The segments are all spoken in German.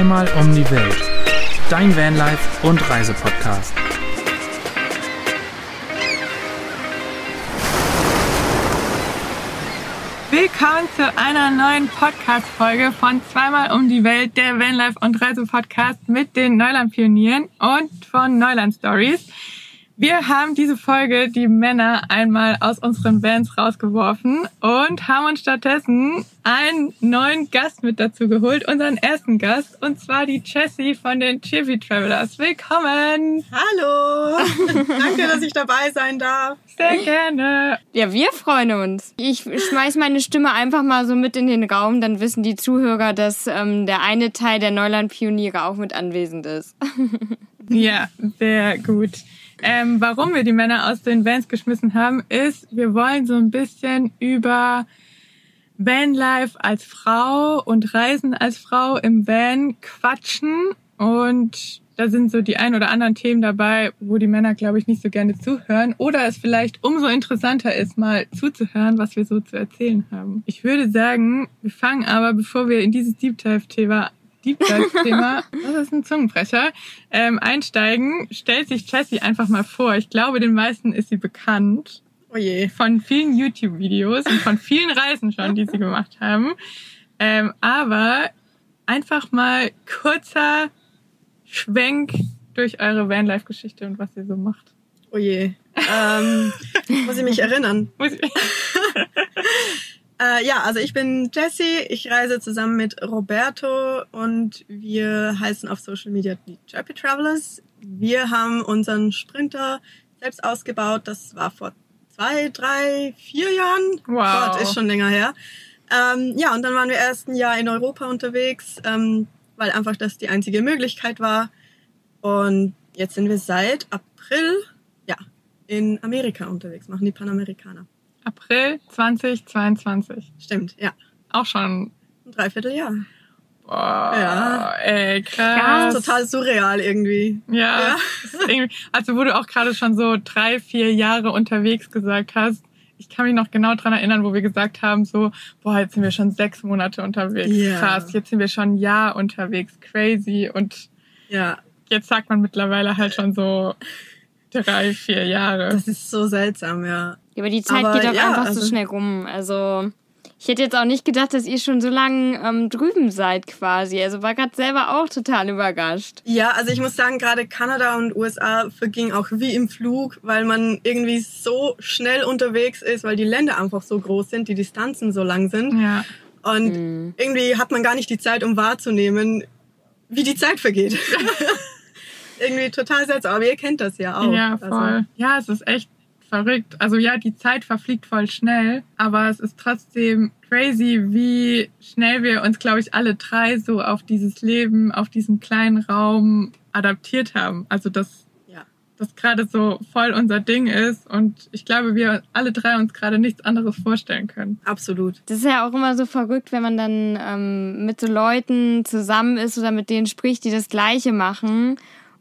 Zweimal um die Welt. Dein Vanlife und Reisepodcast. Willkommen zu einer neuen Podcast-Folge von Zweimal um die Welt, der Vanlife und Reisepodcast mit den Neuland-Pionieren und von Neuland Stories. Wir haben diese Folge die Männer einmal aus unseren Bands rausgeworfen und haben uns stattdessen einen neuen Gast mit dazu geholt, unseren ersten Gast, und zwar die Jessie von den Chippy Travelers. Willkommen! Hallo! Danke, dass ich dabei sein darf. Sehr gerne. Ja, wir freuen uns. Ich schmeiß meine Stimme einfach mal so mit in den Raum, dann wissen die Zuhörer, dass ähm, der eine Teil der Neuland-Pioniere auch mit anwesend ist. ja, sehr gut. Ähm, warum wir die Männer aus den Vans geschmissen haben, ist, wir wollen so ein bisschen über Vanlife als Frau und Reisen als Frau im Van quatschen. Und da sind so die ein oder anderen Themen dabei, wo die Männer, glaube ich, nicht so gerne zuhören. Oder es vielleicht umso interessanter ist, mal zuzuhören, was wir so zu erzählen haben. Ich würde sagen, wir fangen aber, bevor wir in dieses Deep Dive-Thema Deep Dive-Thema, das ist ein Zungenbrecher, ähm, einsteigen, stellt sich Jessie einfach mal vor. Ich glaube, den meisten ist sie bekannt. Oh je. Von vielen YouTube-Videos und von vielen Reisen schon, die sie gemacht haben. Ähm, aber einfach mal kurzer Schwenk durch eure Vanlife-Geschichte und was ihr so macht. Oh je. Ähm, muss ich mich erinnern? Äh, ja, also ich bin Jessie. Ich reise zusammen mit Roberto und wir heißen auf Social Media die Chirpy Travelers. Wir haben unseren Sprinter selbst ausgebaut. Das war vor zwei, drei, vier Jahren. Wow. Gott, ist schon länger her. Ähm, ja, und dann waren wir erst ein Jahr in Europa unterwegs, ähm, weil einfach das die einzige Möglichkeit war. Und jetzt sind wir seit April, ja, in Amerika unterwegs, machen die Panamerikaner. April 2022. Stimmt, ja. Auch schon. Ein Dreivierteljahr. Boah, Ja. ey, krass. total surreal irgendwie. Ja. Ja. irgendwie- Also wo du auch gerade schon so drei, vier Jahre unterwegs gesagt hast. Ich kann mich noch genau dran erinnern, wo wir gesagt haben, so, boah, jetzt sind wir schon sechs Monate unterwegs. Ja. Krass, jetzt sind wir schon ein Jahr unterwegs. Crazy. Und Ja, jetzt sagt man mittlerweile halt schon so drei, vier Jahre. das ist so seltsam, ja. Aber die Zeit Aber geht auch ja, einfach also- so schnell rum. Also ich hätte jetzt auch nicht gedacht, dass ihr schon so lange ähm, drüben seid quasi. Also war gerade selber auch total überrascht. Ja, also ich muss sagen, gerade Kanada und USA verging auch wie im Flug, weil man irgendwie so schnell unterwegs ist, weil die Länder einfach so groß sind, die Distanzen so lang sind. Ja. Und Mhm. irgendwie hat man gar nicht die Zeit, um wahrzunehmen, wie die Zeit vergeht. irgendwie total seltsam, aber ihr kennt das ja auch. Ja, Also, voll. Ja, es ist echt verrückt. Also ja, die Zeit verfliegt voll schnell, aber es ist trotzdem crazy, wie schnell wir uns, glaube ich, alle drei so auf dieses Leben, auf diesem kleinen Raum adaptiert haben. Also dass ja. das gerade so voll unser Ding ist und ich glaube, wir alle drei uns gerade nichts anderes vorstellen können. Absolut. Das ist ja auch immer so verrückt, wenn man dann ähm, mit so Leuten zusammen ist oder mit denen spricht, die das Gleiche machen.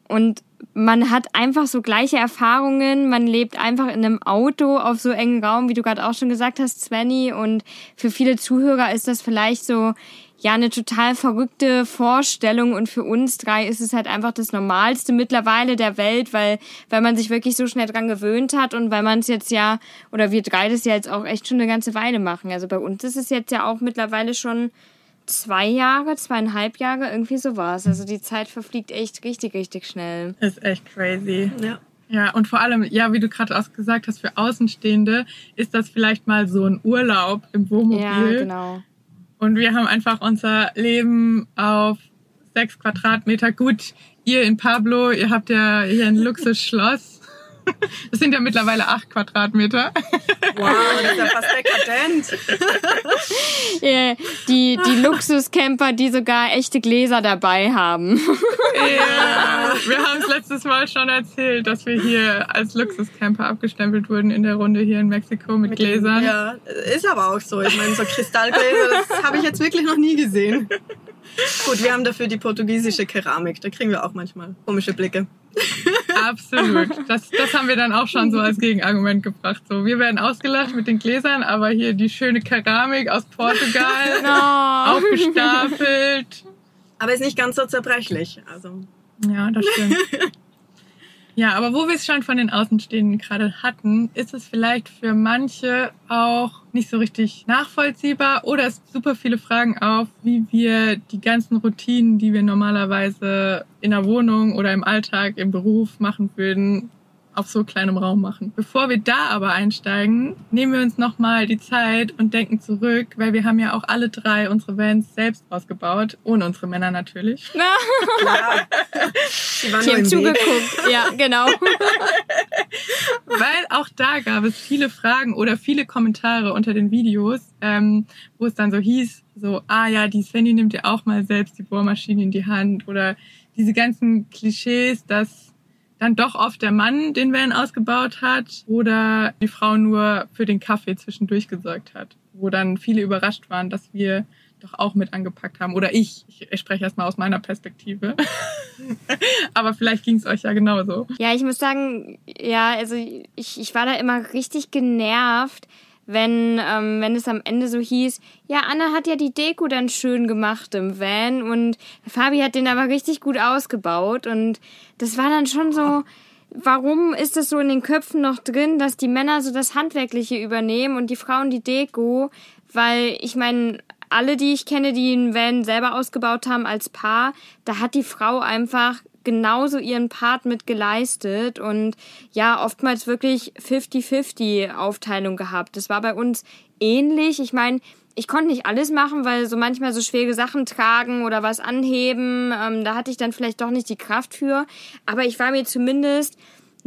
Und man hat einfach so gleiche Erfahrungen. Man lebt einfach in einem Auto auf so engen Raum, wie du gerade auch schon gesagt hast, Svenny. Und für viele Zuhörer ist das vielleicht so, ja, eine total verrückte Vorstellung. Und für uns drei ist es halt einfach das Normalste mittlerweile der Welt, weil, weil man sich wirklich so schnell dran gewöhnt hat und weil man es jetzt ja, oder wir drei das ja jetzt auch echt schon eine ganze Weile machen. Also bei uns ist es jetzt ja auch mittlerweile schon zwei Jahre, zweieinhalb Jahre, irgendwie sowas. Also die Zeit verfliegt echt richtig, richtig schnell. Ist echt crazy. Ja. Ja, und vor allem, ja, wie du gerade auch gesagt hast, für Außenstehende ist das vielleicht mal so ein Urlaub im Wohnmobil. Ja, genau. Und wir haben einfach unser Leben auf sechs Quadratmeter. Gut, ihr in Pablo, ihr habt ja hier ein Luxusschloss. Das sind ja mittlerweile acht Quadratmeter. Wow, das ist ja fast dekadent. Äh, Die, die Luxuscamper, die sogar echte Gläser dabei haben. Ja, wir haben es letztes Mal schon erzählt, dass wir hier als Luxuscamper abgestempelt wurden in der Runde hier in Mexiko mit, Gläsern. Ja, ist aber auch so. Ich meine, so Kristallgläser, das habe ich jetzt wirklich noch nie gesehen. Gut, wir haben dafür die portugiesische Keramik. Da kriegen wir auch manchmal komische Blicke. Absolut. Das, das haben wir dann auch schon so als Gegenargument gebracht. So, wir werden ausgelacht mit den Gläsern, aber hier die schöne Keramik aus Portugal Oh. aufgestapelt. Aber ist nicht ganz so zerbrechlich. Also Ja, das stimmt. ja, aber wo wir es schon von den Außenstehenden gerade hatten, ist es vielleicht für manche auch nicht so richtig nachvollziehbar oder es super viele Fragen auf, wie wir die ganzen Routinen, die wir normalerweise in der Wohnung oder im Alltag, im Beruf machen würden, auf so kleinem Raum machen. Bevor wir da aber einsteigen, nehmen wir uns nochmal die Zeit und denken zurück, weil wir haben ja auch alle drei unsere Vans selbst ausgebaut, ohne unsere Männer natürlich. klar. Die waren Die haben zugeguckt. Ja, genau. Weil auch da gab es viele Fragen oder viele Kommentare unter den Videos, ähm, wo es dann so hieß, so, ah ja, die Svenny nimmt ja auch mal selbst die Bohrmaschine in die Hand oder diese ganzen Klischees, dass dann doch oft der Mann den Van ausgebaut hat oder die Frau nur für den Kaffee zwischendurch gesorgt hat, wo dann viele überrascht waren, dass wir doch auch mit angepackt haben. Oder ich, ich spreche erstmal aus meiner Perspektive. Aber vielleicht ging es euch ja genauso. Ja, ich muss sagen, ja, also ich, ich war da immer richtig genervt, wenn, ähm, wenn es am Ende so hieß, ja, Anna hat ja die Deko dann schön gemacht im Van und Fabi hat den aber richtig gut ausgebaut und das war dann schon so, warum ist es so in den Köpfen noch drin, dass die Männer so das Handwerkliche übernehmen und die Frauen die Deko, weil ich meine, alle, die ich kenne, die einen Van selber ausgebaut haben als Paar, da hat die Frau einfach genauso ihren Part mit geleistet und ja, oftmals wirklich 50-50 Aufteilung gehabt. Das war bei uns ähnlich. Ich meine, ich konnte nicht alles machen, weil so manchmal so schwere Sachen tragen oder was anheben, ähm, da hatte ich dann vielleicht doch nicht die Kraft für. Aber ich war mir zumindest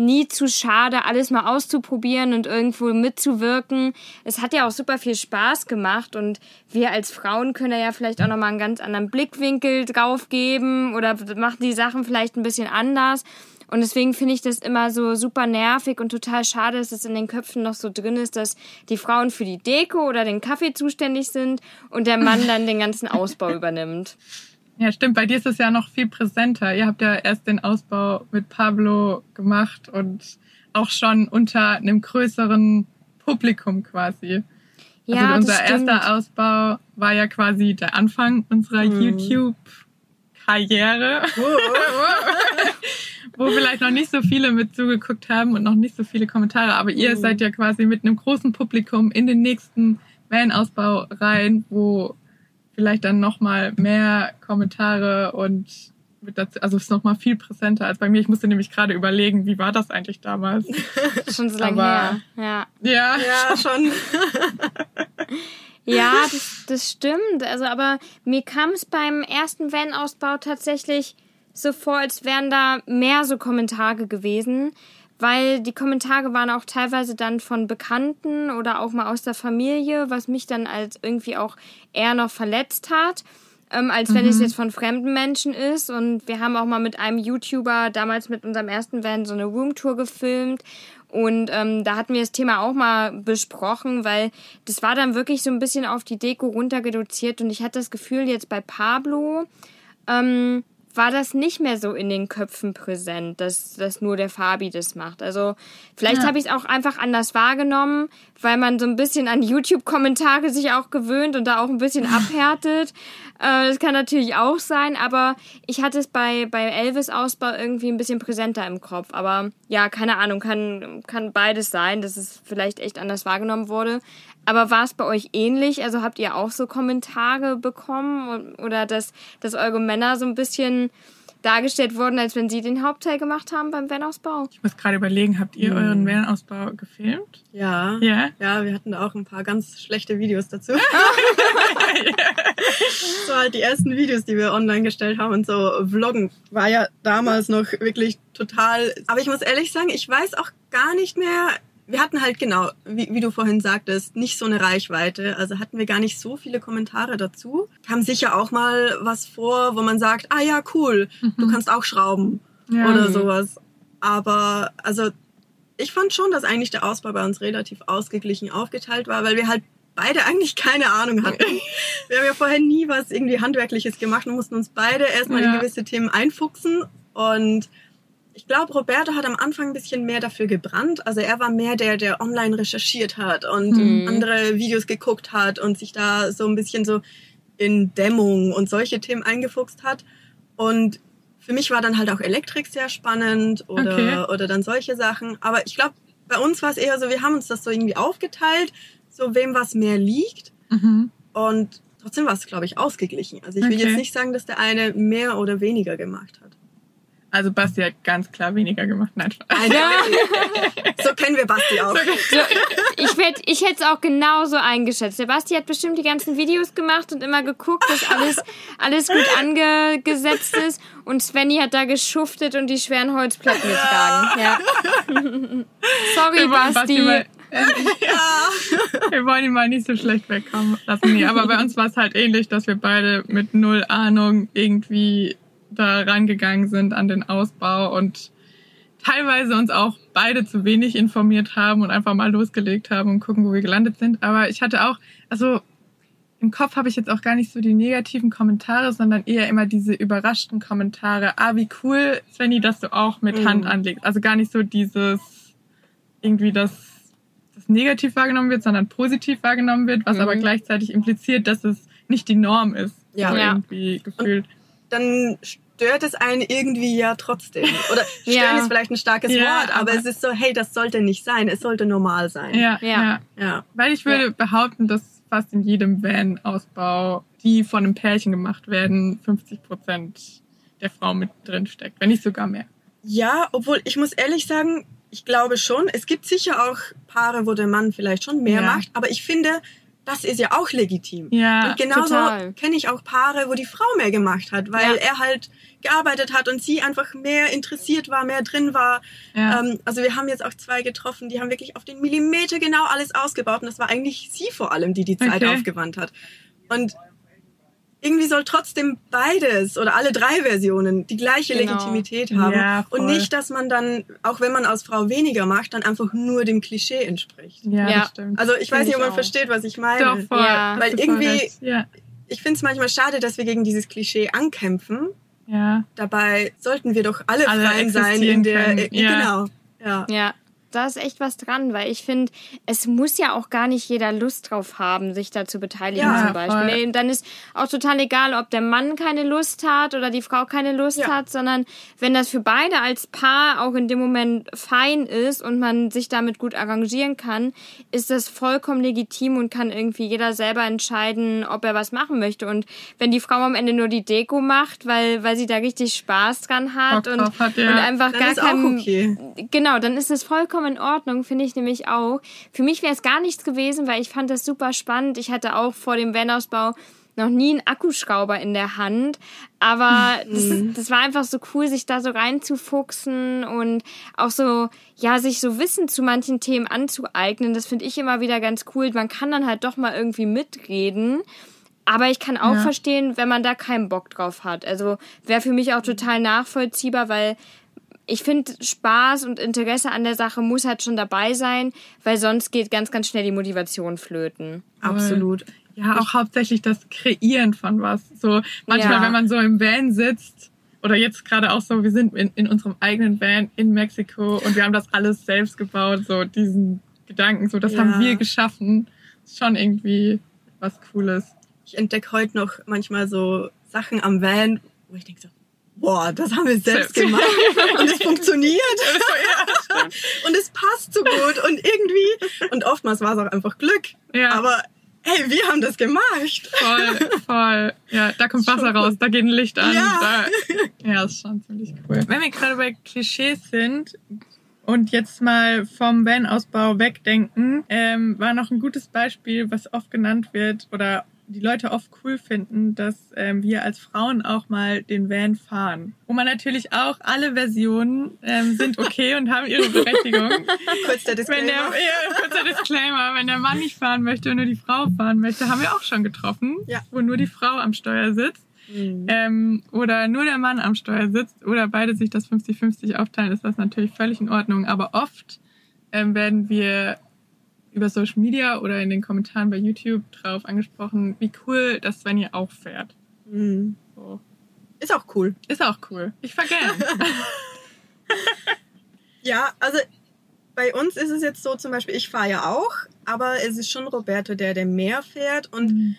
nie zu schade, alles mal auszuprobieren und irgendwo mitzuwirken. Es hat ja auch super viel Spaß gemacht und wir als Frauen können ja vielleicht auch nochmal einen ganz anderen Blickwinkel drauf geben oder machen die Sachen vielleicht ein bisschen anders. Und deswegen finde ich das immer so super nervig und total schade, dass es in den Köpfen noch so drin ist, dass die Frauen für die Deko oder den Kaffee zuständig sind und der Mann dann den ganzen Ausbau übernimmt. Ja, stimmt. Bei dir ist es ja noch viel präsenter. Ihr habt ja erst den Ausbau mit Pablo gemacht und auch schon unter einem größeren Publikum quasi. Ja, also unser erster Ausbau war ja quasi der Anfang unserer YouTube-Karriere, wo vielleicht noch nicht so viele mit zugeguckt haben und noch nicht so viele Kommentare. Aber ihr seid ja quasi mit einem großen Publikum in den nächsten Van-Ausbau rein, wo vielleicht dann nochmal mehr Kommentare und mit dazu, also es ist nochmal viel präsenter als bei mir. Ich musste nämlich gerade überlegen, wie war das eigentlich damals? Schon so lange Aber- her. Ja. Ja, Ja, schon. Ja, das, das stimmt. Also, aber mir kam es beim ersten Van-Ausbau tatsächlich so vor, als wären da mehr so Kommentare gewesen, weil die Kommentare waren auch teilweise dann von Bekannten oder auch mal aus der Familie, was mich dann als irgendwie auch eher noch verletzt hat. Ähm, als wenn es jetzt von fremden Menschen ist. Und wir haben auch mal mit einem YouTuber damals mit unserem ersten Van so eine Roomtour gefilmt. Und ähm, da hatten wir das Thema auch mal besprochen, weil das war dann wirklich so ein bisschen auf die Deko runter reduziert. Und ich hatte das Gefühl, jetzt bei Pablo ähm, war das nicht mehr so in den Köpfen präsent, dass, dass nur der Fabi das macht. Also vielleicht Ja. habe ich es auch einfach anders wahrgenommen, weil man so ein bisschen an YouTube-Kommentare sich auch gewöhnt und da auch ein bisschen abhärtet. Äh, das kann natürlich auch sein, aber ich hatte es bei, bei Elvis Ausbau irgendwie ein bisschen präsenter im Kopf. Aber ja, keine Ahnung, kann, kann beides sein, dass es vielleicht echt anders wahrgenommen wurde. Aber war es bei euch ähnlich? Also habt ihr auch so Kommentare bekommen oder dass, dass eure Männer so ein bisschen dargestellt wurden, als wenn sie den Hauptteil gemacht haben beim Van-Ausbau? ich muss gerade überlegen, habt ihr euren Van-Ausbau gefilmt? Ja. Ja. Ja, wir hatten da auch ein paar ganz schlechte Videos dazu. so halt die ersten Videos, die wir online gestellt haben und so Vloggen war ja damals noch wirklich total. Aber ich muss ehrlich sagen, ich weiß auch gar nicht mehr. Wir hatten halt genau, wie, wie du vorhin sagtest, nicht so eine Reichweite. Also hatten wir gar nicht so viele Kommentare dazu. Kam sicher auch mal was vor, wo man sagt, ah ja, cool, du kannst auch schrauben Ja. oder sowas. Aber also ich fand schon, dass eigentlich der Ausbau bei uns relativ ausgeglichen aufgeteilt war, weil wir halt beide eigentlich keine Ahnung hatten. Wir haben ja vorher nie was irgendwie Handwerkliches gemacht und mussten uns beide erstmal Ja. in gewisse Themen einfuchsen. Und ich glaube, Roberto hat am Anfang ein bisschen mehr dafür gebrannt. Also er war mehr der, der online recherchiert hat und Mhm. andere Videos geguckt hat und sich da so ein bisschen so in Dämmung und solche Themen eingefuchst hat. Und für mich war dann halt auch Elektrik sehr spannend oder, Okay. oder dann solche Sachen. Aber ich glaube, bei uns war es eher so, wir haben uns das so irgendwie aufgeteilt, so wem was mehr liegt. Mhm. Und trotzdem war es, glaube ich, ausgeglichen. Also ich will Okay. jetzt nicht sagen, dass der eine mehr oder weniger gemacht hat. Also Basti hat ganz klar weniger gemacht. Nein. Nein, so kennen wir Basti auch. So, ich hätte ich hätte es auch genauso eingeschätzt. Sebastian hat bestimmt die ganzen Videos gemacht und immer geguckt, dass alles, alles gut angesetzt ist. Und Svenny hat da geschuftet und die schweren Holzplatten getragen. Ja. Sorry, Wir wollen Basti. mal, wir wollen ihn mal nicht so schlecht wegkommen lassen. Nee, aber bei uns war es halt ähnlich, dass wir beide mit null Ahnung irgendwie da rangegangen sind an den Ausbau und teilweise uns auch beide zu wenig informiert haben und einfach mal losgelegt haben und gucken, wo wir gelandet sind. Aber ich hatte auch, also im Kopf habe ich jetzt auch gar nicht so die negativen Kommentare, sondern eher immer diese überraschten Kommentare. Ah, wie cool, Svenny, dass du auch mit Mhm. Hand anlegst. Also gar nicht so dieses irgendwie, dass das negativ wahrgenommen wird, sondern positiv wahrgenommen wird, was Mhm. aber gleichzeitig impliziert, dass es nicht die Norm ist. Ja. so Ja. irgendwie gefühlt. Dann stört es einen irgendwie ja trotzdem. Oder stören Ja. ist vielleicht ein starkes Ja, Wort, aber, aber- es ist so, hey, das sollte nicht sein. Es sollte normal sein. Ja, Ja. ja. Weil ich würde behaupten, dass fast in jedem Van-Ausbau, die von einem Pärchen gemacht werden, 50 Prozent der Frau mit drin steckt, wenn nicht sogar mehr. Ja, obwohl ich muss ehrlich sagen, ich glaube schon, es gibt sicher auch Paare, wo der Mann vielleicht schon mehr Ja. macht, aber ich finde, das ist ja auch legitim. Ja, Und genauso kenne ich auch Paare, wo die Frau mehr gemacht hat, weil Ja. er halt gearbeitet hat und sie einfach mehr interessiert war, mehr drin war. ja. Ähm, also wir haben jetzt auch zwei getroffen, die haben wirklich auf den Millimeter genau alles ausgebaut und das war eigentlich sie vor allem, die die Zeit Okay. aufgewandt hat. Und irgendwie soll trotzdem beides oder alle drei Versionen die gleiche Genau. Legitimität haben. Ja, und nicht, dass man dann, auch wenn man als Frau weniger macht, dann einfach nur dem Klischee entspricht. ja, Ja. das stimmt. Also ich weiß Find nicht, ob man auch. versteht, was ich meine. Doch, voll. Ja. Weil irgendwie- Ich finde es manchmal schade, dass wir gegen dieses Klischee ankämpfen. ja. Dabei sollten wir doch alle, Alle Freien sein in der. äh, ja. Genau. Ja. Ja, da ist echt was dran, weil ich finde, es muss ja auch gar nicht jeder Lust drauf haben, sich da zu beteiligen Ja, zum Beispiel. voll. Nee, Dann ist auch total egal, ob der Mann keine Lust hat oder die Frau keine Lust Ja. hat, sondern wenn das für beide als Paar auch in dem Moment fein ist und man sich damit gut arrangieren kann, ist das vollkommen legitim und kann irgendwie jeder selber entscheiden, ob er was machen möchte. Und wenn die Frau am Ende nur die Deko macht, weil, weil sie da richtig Spaß dran hat Bock und, hat, ja. und einfach Dann gar kein, okay. Genau, dann ist es vollkommen in Ordnung, finde ich nämlich auch. Für mich wäre es gar nichts gewesen, weil ich fand das super spannend. Ich hatte auch vor dem Van-Ausbau noch nie einen Akkuschrauber in der Hand, aber das, das war einfach so cool, sich da so reinzufuchsen und auch so, ja, sich so Wissen zu manchen Themen anzueignen. Das finde ich immer wieder ganz cool. Man kann dann halt doch mal irgendwie mitreden. Aber ich kann auch Ja. verstehen, wenn man da keinen Bock drauf hat. Also wäre für mich auch total nachvollziehbar, weil ich finde, Spaß und Interesse an der Sache muss halt schon dabei sein, weil sonst geht ganz, ganz schnell die Motivation flöten. Absolut. Ja, auch hauptsächlich das Kreieren von was. So manchmal, Ja. wenn man so im Van sitzt oder jetzt gerade auch so, wir sind in, in unserem eigenen Van in Mexiko und wir haben das alles selbst gebaut, so diesen Gedanken, so das Ja. haben wir geschaffen. Ist schon irgendwie was Cooles. Ich entdecke heute noch manchmal so Sachen am Van, wo ich denke so, boah, das haben wir selbst gemacht und es funktioniert und es passt so gut und irgendwie und oftmals war es auch einfach Glück. Ja. Aber hey, wir haben das gemacht. Voll, voll. Ja, da kommt Wasser raus, da geht ein Licht an. Ja. Da, ja, ist schon ziemlich cool. Wenn wir gerade bei Klischees sind und jetzt mal vom Van-Ausbau wegdenken, ähm, war noch ein gutes Beispiel, was oft genannt wird oder die Leute oft cool finden, dass ähm, wir als Frauen auch mal den Van fahren. Wo man natürlich auch alle Versionen ähm, sind okay und haben ihre Berechtigung. Kurz der Wenn der, Disclaimer. ja, kurzer Disclaimer, wenn der Mann nicht fahren möchte und nur die Frau fahren möchte, haben wir auch schon getroffen, Ja. wo nur die Frau am Steuer sitzt. Mhm. Ähm, oder nur der Mann am Steuer sitzt oder beide sich das 50-50 aufteilen, ist das natürlich völlig in Ordnung. Aber oft ähm, werden wir über Social Media oder in den Kommentaren bei YouTube drauf angesprochen, wie cool das Svenja auch fährt. Mhm. So. Ist auch cool. Ist auch cool. Ich gern. Ja, also bei uns ist es jetzt so zum Beispiel, ich fahre ja auch, aber es ist schon Roberto, der, der mehr fährt und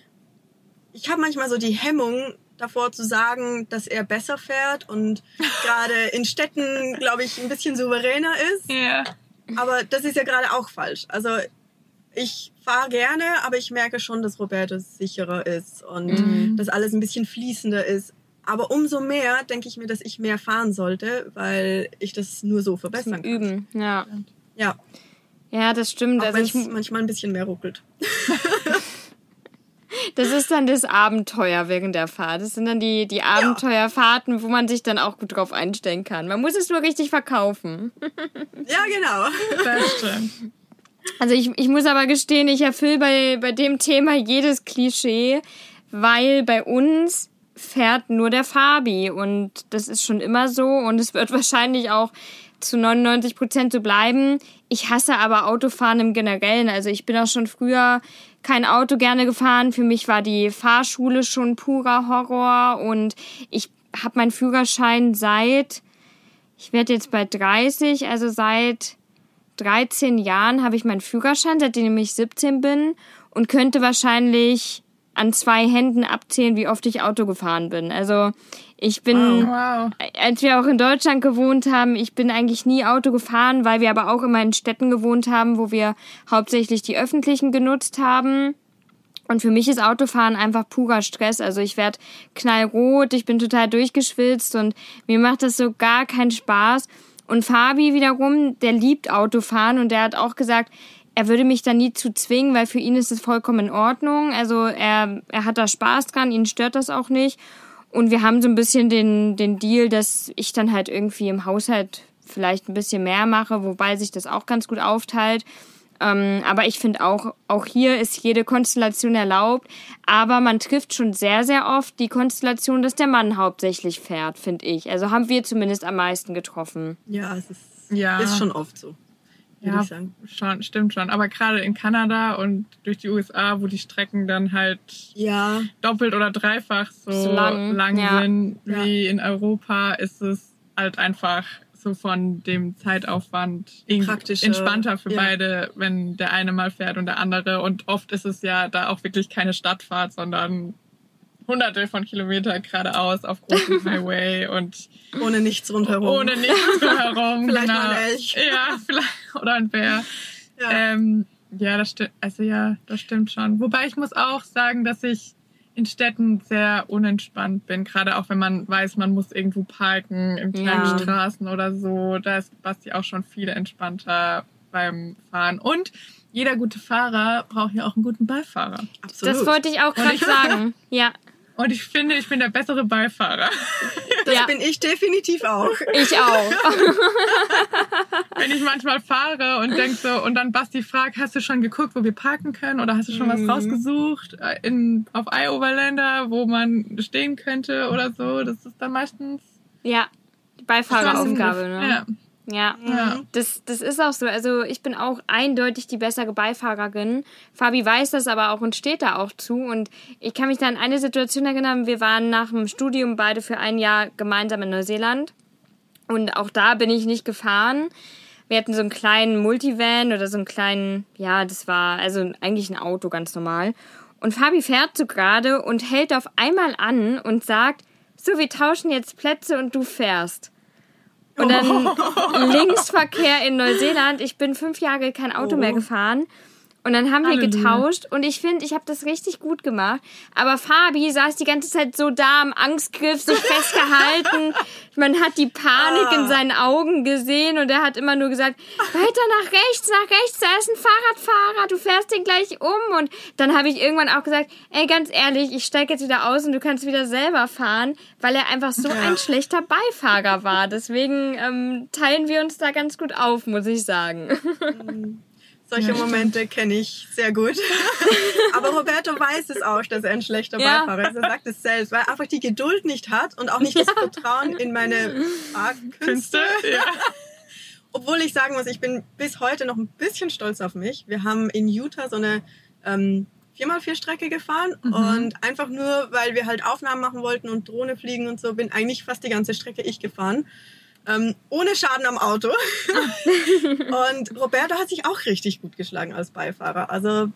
ich habe manchmal so die Hemmung davor zu sagen, dass er besser fährt und gerade in Städten, glaube ich, ein bisschen souveräner ist. Ja. Aber das ist ja gerade auch falsch. Also ich fahre gerne, aber ich merke schon, dass Roberto sicherer ist und Mhm. dass alles ein bisschen fließender ist. Aber umso mehr denke ich mir, dass ich mehr fahren sollte, weil ich das nur so Zum verbessern kann. Üben, ja. Ja, Ja, das stimmt. auch Also wenn ich, es manchmal ein bisschen mehr ruckelt. das ist dann das Abenteuer während der Fahrt. Das sind dann die, die Abenteuerfahrten, wo man sich dann auch gut drauf einstellen kann. Man muss es nur richtig verkaufen. Ja, genau. Das stimmt. Also ich, ich muss aber gestehen, ich erfülle bei, bei dem Thema jedes Klischee, weil bei uns fährt nur der Fabi und das ist schon immer so und es wird wahrscheinlich auch zu 99 Prozent so bleiben. Ich hasse aber Autofahren im Generellen. Also ich bin auch schon früher kein Auto gerne gefahren. Für mich war die Fahrschule schon purer Horror und ich habe meinen Führerschein seit, ich werde jetzt bei 30, also seit 13 Jahren habe ich meinen Führerschein, seitdem ich 17 bin und könnte wahrscheinlich an zwei Händen abzählen, wie oft ich Auto gefahren bin. Also ich bin, Wow. als wir auch in Deutschland gewohnt haben, ich bin eigentlich nie Auto gefahren, weil wir aber auch immer in Städten gewohnt haben, wo wir hauptsächlich die öffentlichen genutzt haben. Und für mich ist Autofahren einfach purer Stress. Also ich werde knallrot, ich bin total durchgeschwitzt und mir macht das so gar keinen Spaß. Und Fabi wiederum, der liebt Autofahren und der hat auch gesagt, er würde mich da nie zu zwingen, weil für ihn ist es vollkommen in Ordnung. Also er, er hat da Spaß dran, ihn stört das auch nicht. Und wir haben so ein bisschen den, den Deal, dass ich dann halt irgendwie im Haushalt vielleicht ein bisschen mehr mache, wobei sich das auch ganz gut aufteilt. Ähm, aber ich finde auch, auch hier ist jede Konstellation erlaubt. Aber man trifft schon sehr, sehr oft die Konstellation, dass der Mann hauptsächlich fährt, finde ich. Also haben wir zumindest am meisten getroffen. Ja, es ist, Ja. ist schon oft so, würde Ja, ich sagen. schon, stimmt schon. Aber gerade in Kanada und durch die USA, wo die Strecken dann halt Ja, doppelt oder dreifach so, So lang, lang, ja. sind Ja. wie in Europa, ist es halt einfach so von dem Zeitaufwand entspannter für ja. beide, wenn der eine mal fährt und der andere. Und oft ist es ja da auch wirklich keine Stadtfahrt, sondern hunderte von Kilometern geradeaus auf großem Highway und ohne nichts rundherum. ohne nichts drumherum. Vielleicht genau. mal ein Elch. Ja, vielleicht. Oder ein Bär. Ja. Ähm, ja, das stimmt. Also ja, das stimmt schon. Wobei ich muss auch sagen, dass ich in Städten sehr unentspannt bin. Gerade auch wenn man weiß, man muss irgendwo parken in kleinen Ja. Straßen oder so. Da ist Basti auch schon viel entspannter beim Fahren. Und jeder gute Fahrer braucht ja auch einen guten Beifahrer. Absolut. Das wollte ich auch gerade sagen. Ja, Und ich finde, ich bin der bessere Beifahrer. das ja. bin ich definitiv auch. ich auch. wenn ich manchmal fahre und denk so, und dann Basti fragt, hast du schon geguckt, wo wir parken können? Oder hast du schon was Mhm. rausgesucht äh, in, auf iOverlander, wo man stehen könnte oder so? Das ist dann meistens Ja, die Beifahreraufgabe, ne? Ja. Ja. Ja. Das, das ist auch so. Also ich bin auch eindeutig die bessere Beifahrerin. Fabi weiß das aber auch und steht da auch zu. Und ich kann mich da an eine Situation erinnern. Wir waren nach dem Studium beide für ein Jahr gemeinsam in Neuseeland. Und auch da bin ich nicht gefahren. Wir hatten so einen kleinen Multivan oder so einen kleinen, ja, das war also eigentlich ein Auto ganz normal. Und Fabi fährt so gerade und hält auf einmal an und sagt, so, wir tauschen jetzt Plätze und du fährst. Und dann Linksverkehr in Neuseeland. Ich bin fünf Jahre kein Auto Oh. mehr gefahren. Und dann haben wir Halleluja. getauscht und ich finde, ich habe das richtig gut gemacht. Aber Fabi saß die ganze Zeit so da am Angstgriff, sich festgehalten. Man hat die Panik in Ah. seinen Augen gesehen und er hat immer nur gesagt, weiter nach rechts, nach rechts, da ist ein Fahrradfahrer, du fährst den gleich um. Und dann habe ich irgendwann auch gesagt, ey, ganz ehrlich, ich steige jetzt wieder aus und du kannst wieder selber fahren, weil er einfach so ein schlechter Beifahrer war. Deswegen ähm, teilen wir uns da ganz gut auf, muss ich sagen. Solche Ja. Momente kenne ich sehr gut. Aber Roberto weiß es auch, dass er ein schlechter Ja. Beifahrer ist. Er sagt es selbst, weil er einfach die Geduld nicht hat und auch nicht das Vertrauen in meine Fahrkünste. Künste? Ja. Obwohl ich sagen muss, ich bin bis heute noch ein bisschen stolz auf mich. Wir haben in Utah so eine ähm, 4x4-Strecke gefahren und einfach nur, weil wir halt Aufnahmen machen wollten und Drohne fliegen und so, bin eigentlich fast die ganze Strecke ich gefahren. Ähm, ohne Schaden am Auto. und Roberto hat sich auch richtig gut geschlagen als Beifahrer. Also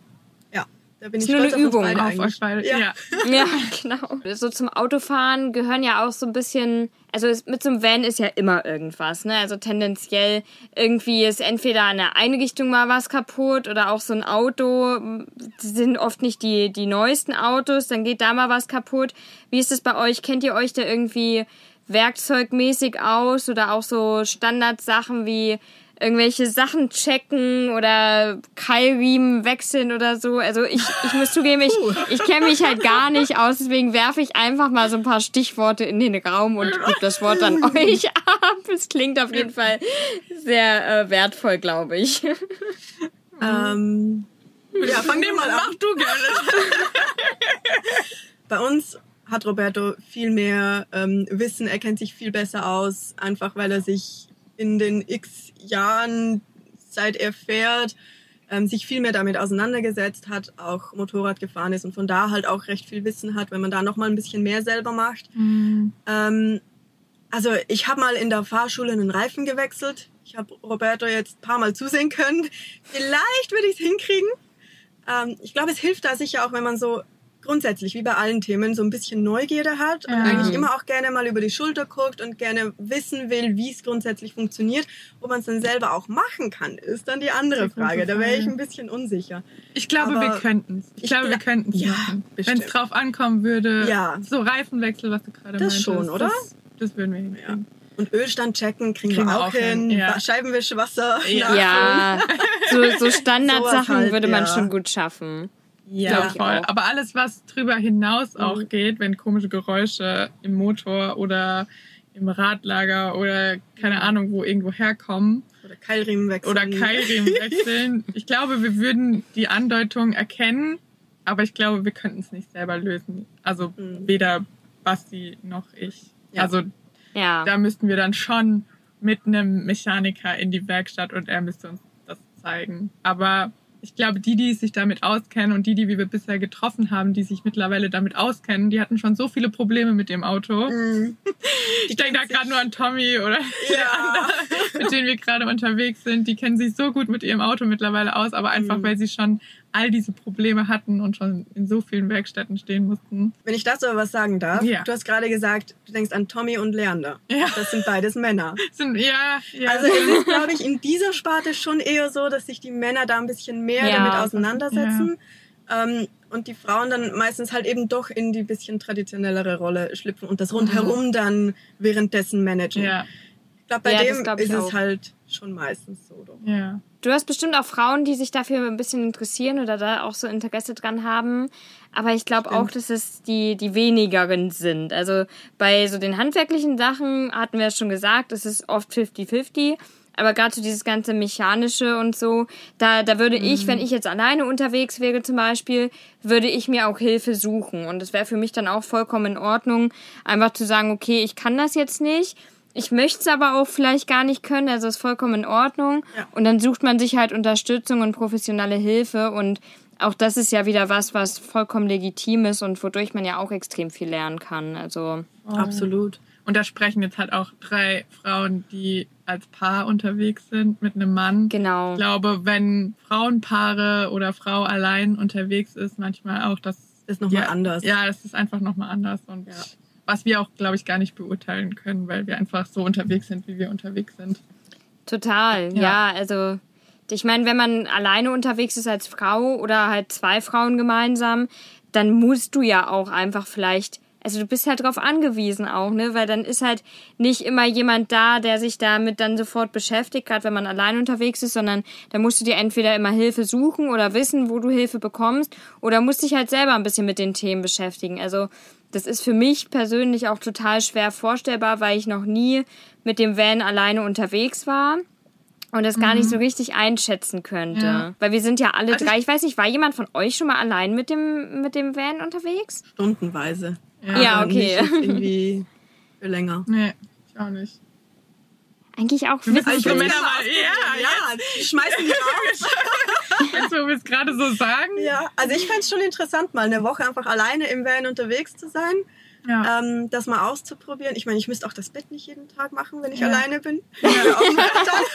ja, Da bin Ist ich nur stolz eine auf Übung Auf eigentlich. euch beide. Ja. Ja. Ja, genau. So zum Autofahren gehören ja auch so ein bisschen, also mit so einem Van ist ja immer irgendwas, ne? Also tendenziell irgendwie ist entweder in der Einrichtung mal was kaputt oder auch so ein Auto, das sind oft nicht die, die neuesten Autos, dann geht da mal was kaputt. Wie ist es bei euch? Kennt ihr euch da irgendwie werkzeugmäßig aus oder auch so Standardsachen wie irgendwelche Sachen checken oder Keilriemen wechseln oder so. Also ich, ich muss zugeben, ich, ich kenne mich halt gar nicht aus, deswegen werfe ich einfach mal so ein paar Stichworte in den Raum und gebe das Wort an euch ab. Es klingt auf jeden Fall sehr äh, wertvoll, glaube ich. Ähm, ja, fangen wir mal an. Mach du gerne. Bei uns hat Roberto viel mehr ähm, Wissen, er kennt sich viel besser aus, einfach weil er sich in den x Jahren, seit er fährt, ähm, sich viel mehr damit auseinandergesetzt hat, auch Motorrad gefahren ist und von da halt auch recht viel Wissen hat, wenn man da noch mal ein bisschen mehr selber macht. Ähm, also ich habe mal in der Fahrschule einen Reifen gewechselt. Ich habe Roberto jetzt ein paar Mal zusehen können. Vielleicht würde ich es hinkriegen. Ähm, ich glaube, es hilft da sicher auch, wenn man so grundsätzlich, wie bei allen Themen, so ein bisschen Neugierde hat und Ja. eigentlich immer auch gerne mal über die Schulter guckt und gerne wissen will, wie es grundsätzlich funktioniert. Ob man es dann selber auch machen kann, ist dann die andere Frage. Da wäre ich ein bisschen unsicher. Ich glaube, Aber wir könnten es. Ich, ich glaube, wir gla- könnten es Ja, machen. Wenn es drauf ankommen würde. Ja. So Reifenwechsel, was du gerade Das meintest. schon, oder? Das, das würden wir hinkriegen. Und Ölstand checken kriegen, Kriegen wir wir auch auch hin. hin, ja. Scheibenwischwasser. Ja. Ja, so, so Standardsachen Sowas halt, würde man ja. schon gut schaffen. Ja, voll. auch. Aber alles, was drüber hinaus auch Mhm. geht, wenn komische Geräusche im Motor oder im Radlager oder keine Ahnung, wo irgendwo herkommen Oder Keilriemen wechseln. oder Keilriemen wechseln. Ich glaube, wir würden die Andeutung erkennen, aber ich glaube, wir könnten es nicht selber lösen. Also Mhm. weder Basti noch ich. Ja. Also Ja. da müssten wir dann schon mit einem Mechaniker in die Werkstatt und er müsste uns das zeigen. Aber ich glaube, die, die sich damit auskennen und die, die wir bisher getroffen haben, die sich mittlerweile damit auskennen, die hatten schon so viele Probleme mit dem Auto. Mhm. Ich denke da gerade nur an Tommy oder Ja. mit denen wir gerade unterwegs sind. Die kennen sich so gut mit ihrem Auto mittlerweile aus, aber einfach, Mhm. weil sie schon all diese Probleme hatten und schon in so vielen Werkstätten stehen mussten. Wenn ich dazu aber was sagen darf, Ja. du hast gerade gesagt, du denkst an Tommy und Leander. Ja. Das sind beides Männer. Sind, ja, ja. Also es ist, glaube ich, in dieser Sparte schon eher so, dass sich die Männer da ein bisschen mehr Ja. damit auseinandersetzen. Ähm, und die Frauen dann meistens halt eben doch in die bisschen traditionellere Rolle schlüpfen und das rundherum dann währenddessen managen. ja, Ich glaube, bei Ja, dem glaub ist auch. es halt schon meistens so. Doch. ja. Du hast bestimmt auch Frauen, die sich dafür ein bisschen interessieren oder da auch so Interesse dran haben. Aber ich glaube auch, dass es die, die wenigeren sind. Also bei so den handwerklichen Sachen hatten wir ja schon gesagt, es ist oft 50-50. Aber gerade so dieses ganze Mechanische und so, da, da würde ich, wenn ich jetzt alleine unterwegs wäre zum Beispiel, würde ich mir auch Hilfe suchen. Und es wäre für mich dann auch vollkommen in Ordnung, einfach zu sagen, okay, ich kann das jetzt nicht. Ich möchte es aber auch vielleicht gar nicht können, also ist vollkommen in Ordnung. Ja. Und dann sucht man sich halt Unterstützung und professionelle Hilfe und auch das ist ja wieder was, was vollkommen legitim ist und wodurch man ja auch extrem viel lernen kann. Also Absolut. Und da sprechen jetzt halt auch drei Frauen, die als Paar unterwegs sind mit einem Mann. genau. Ich glaube, wenn Frauenpaare oder Frau allein unterwegs ist, manchmal auch das Ist nochmal ja, anders. Ja, das ist einfach nochmal anders und was wir auch, glaube ich, gar nicht beurteilen können, weil wir einfach so unterwegs sind, wie wir unterwegs sind. Total, ja. Ja. also ich meine, wenn man alleine unterwegs ist als Frau oder halt zwei Frauen gemeinsam, dann musst du ja auch einfach vielleicht, also du bist halt drauf angewiesen auch, ne, weil dann ist halt nicht immer jemand da, der sich damit dann sofort beschäftigt, gerade wenn man allein unterwegs ist, sondern da musst du dir entweder immer Hilfe suchen oder wissen, wo du Hilfe bekommst oder musst dich halt selber ein bisschen mit den Themen beschäftigen. Also das ist für mich persönlich auch total schwer vorstellbar, weil ich noch nie mit dem Van alleine unterwegs war und das gar nicht so richtig einschätzen könnte. Ja. Weil wir sind ja alle Also drei. Ich weiß nicht, war jemand von euch schon mal allein mit dem, mit dem Van unterwegs? Stundenweise. Ja, Aber okay. Nicht irgendwie für länger. Nee, ich auch nicht. Eigentlich auch witzig. unsere Männer mal, ja, ja, die schmeißen die raus. jetzt wo wir es gerade so sagen. Ja, also ich fände es schon interessant, mal eine Woche einfach alleine im Van unterwegs zu sein, Ja. ähm, das mal auszuprobieren. Ich meine, ich müsste auch das Bett nicht jeden Tag machen, wenn ich Ja. alleine bin. Vorteil.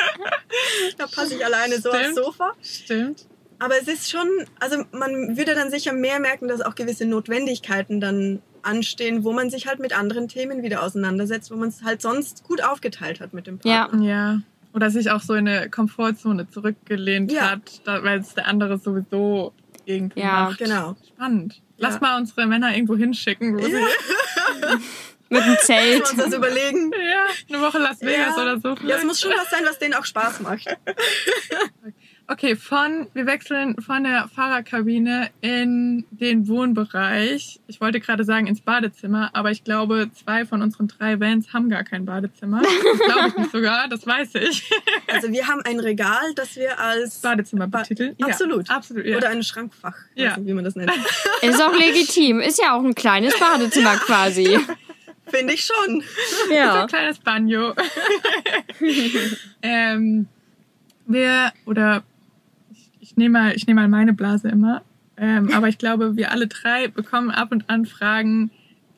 da passe ich alleine so aufs Stimmt. Sofa. Stimmt. Aber es ist schon, also man würde dann sicher mehr merken, dass auch gewisse Notwendigkeiten dann anstehen, wo man sich halt mit anderen Themen wieder auseinandersetzt, wo man es halt sonst gut aufgeteilt hat mit dem Ja. Partner. Ja. Oder sich auch so in eine Komfortzone zurückgelehnt Ja. hat, da, weil es der andere sowieso irgendwo Ja, macht. Genau. Spannend. Lass Ja. mal unsere Männer irgendwo hinschicken, wo sie Mit dem Zelt. wir uns das überlegen. ja, eine Woche Las Vegas Ja. oder so. Ja, es vielleicht. muss schon was sein, was denen auch Spaß macht. Okay, von, wir wechseln von der Fahrerkabine in den Wohnbereich. Ich wollte gerade sagen ins Badezimmer, aber ich glaube, zwei von unseren drei Vans haben gar kein Badezimmer. Das glaube ich nicht sogar, das weiß ich. Also wir haben ein Regal, das wir als Badezimmer Ba- betiteln. Absolut. Ja, absolut, ja. oder ein Schrankfach, Ja. nicht, wie man das nennt. Ist auch legitim. Ist ja auch ein kleines Badezimmer quasi. Finde ich schon. Ja. ein kleines Banjo. ähm, wir, oder nehme mal, ich nehme mal meine Blase immer. Ähm, aber ich glaube, wir alle drei bekommen ab und an Fragen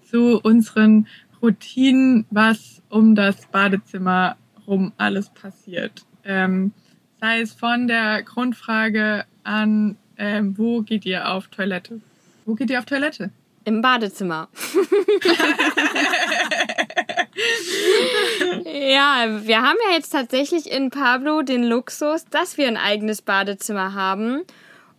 zu unseren Routinen, was um das Badezimmer rum alles passiert. Ähm, sei es von der Grundfrage an, ähm, wo geht ihr auf Toilette? Wo geht ihr auf Toilette? Im Badezimmer. ja, wir haben ja jetzt tatsächlich in Pablo den Luxus, dass wir ein eigenes Badezimmer haben.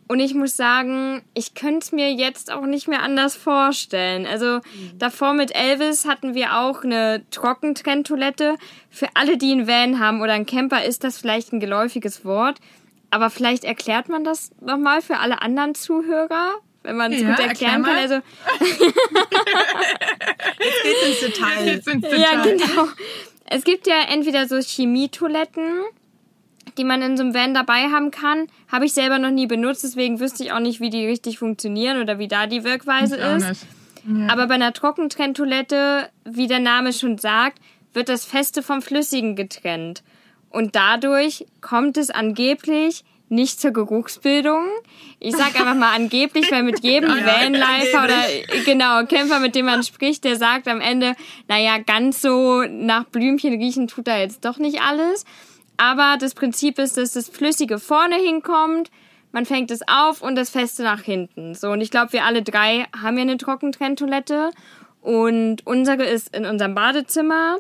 Und ich muss sagen, ich könnte es mir jetzt auch nicht mehr anders vorstellen. Also davor mit Elvis hatten wir auch eine Trockentrenntoilette. Für alle, die einen Van haben oder einen Camper, ist das vielleicht ein geläufiges Wort. Aber vielleicht erklärt man das nochmal für alle anderen Zuhörer, wenn man es Ja, gut erklär erklären kann. Also Jetzt geht's ins Detail. Jetzt ins ja, Detail. genau. Es gibt ja entweder so Chemietoiletten, die man in so einem Van dabei haben kann. Habe ich selber noch nie benutzt, deswegen wüsste ich auch nicht, wie die richtig funktionieren oder wie da die Wirkweise ist. Ja. Aber bei einer Trockentrenntoilette, wie der Name schon sagt, wird das Feste vom Flüssigen getrennt. Und dadurch kommt es angeblich nicht zur Geruchsbildung. Ich sag einfach mal angeblich, weil mit jedem Vanlifer oder genau, Kämpfer, mit dem man spricht, der sagt am Ende, naja, ganz so nach Blümchen riechen tut da jetzt doch nicht alles. Aber das Prinzip ist, dass das Flüssige vorne hinkommt, man fängt es auf und das Feste nach hinten. So, und ich glaube, wir alle drei haben ja eine Trockentrenntoilette. Und unsere ist in unserem Badezimmer.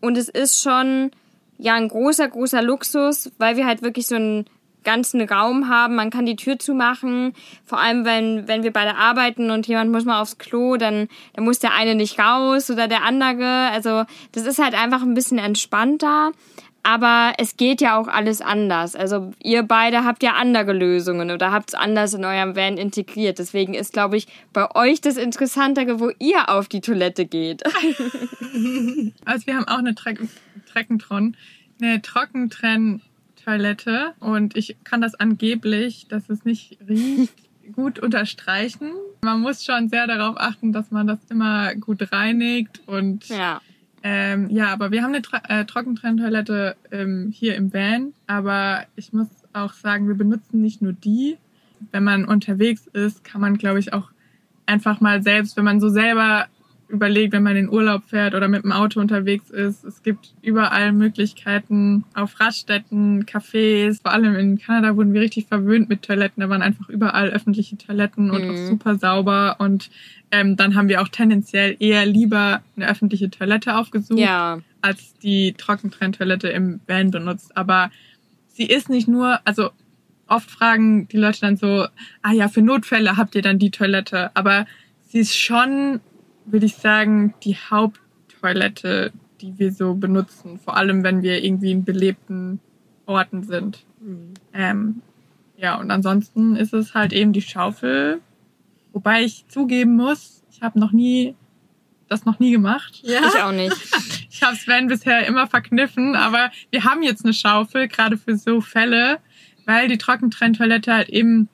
Und es ist schon, ja, ein großer, großer Luxus, weil wir halt wirklich so einen ganzen Raum haben. Man kann die Tür zumachen. Vor allem, wenn, wenn wir beide arbeiten und jemand muss mal aufs Klo, dann, dann muss der eine nicht raus oder der andere. Also, das ist halt einfach ein bisschen entspannter. Aber es geht ja auch alles anders. Also ihr beide habt ja andere Lösungen oder habt es anders in eurem Van integriert. Deswegen ist, glaube ich, bei euch das Interessantere, wo ihr auf die Toilette geht. Also wir haben auch eine Treck Treckentron, eine Trockentrenntoilette und ich kann das angeblich, dass es nicht riecht, gut unterstreichen. Man muss schon sehr darauf achten, dass man das immer gut reinigt und Ja. ähm, ja, aber wir haben eine Tro äh, Trockentrenntoilette ähm, hier im Van, aber ich muss auch sagen, wir benutzen nicht nur die. Wenn man unterwegs ist, kann man, glaube ich, auch einfach mal selbst, wenn man so selber überlegt, wenn man in Urlaub fährt oder mit dem Auto unterwegs ist. Es gibt überall Möglichkeiten auf Raststätten, Cafés. Vor allem in Kanada wurden wir richtig verwöhnt mit Toiletten. Da waren einfach überall öffentliche Toiletten und Mhm. auch super sauber. Und ähm, dann haben wir auch tendenziell eher lieber eine öffentliche Toilette aufgesucht, Ja. als die Trockentrenntoilette im Van benutzt. Aber sie ist nicht nur, also oft fragen die Leute dann so, ah ja, für Notfälle habt ihr dann die Toilette. Aber sie ist schon, würde ich sagen, die Haupttoilette, die wir so benutzen. Vor allem, wenn wir irgendwie in belebten Orten sind. Hm. Ähm, ja, und ansonsten ist es halt eben die Schaufel. Wobei ich zugeben muss, ich habe noch nie das noch nie gemacht. Ja, Ich auch nicht. Ich habe Sven bisher immer verkniffen, aber wir haben jetzt eine Schaufel, gerade für so Fälle, weil die Trockentrenntoilette halt eben,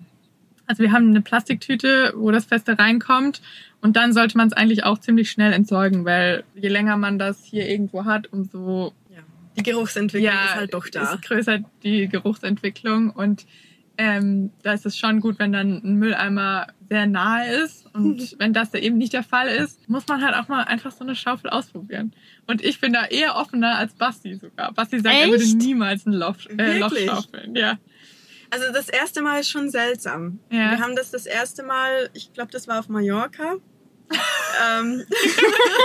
also wir haben eine Plastiktüte, wo das Feste reinkommt und dann sollte man es eigentlich auch ziemlich schnell entsorgen, weil je länger man das hier irgendwo hat, umso ja. Die Geruchsentwicklung ist halt doch da. ist größer die Geruchsentwicklung und ähm, da ist es schon gut, wenn dann ein Mülleimer sehr nahe ist. Und wenn das eben nicht der Fall ist, muss man halt auch mal einfach so eine Schaufel ausprobieren. Und ich bin da eher offener als Basti sogar. Basti sagt, er würde Echt? niemals ein Loch, äh, Loch schaufeln. Ja. Also das erste Mal ist schon seltsam. Ja. Wir haben das das erste Mal, ich glaube, das war auf Mallorca. ähm,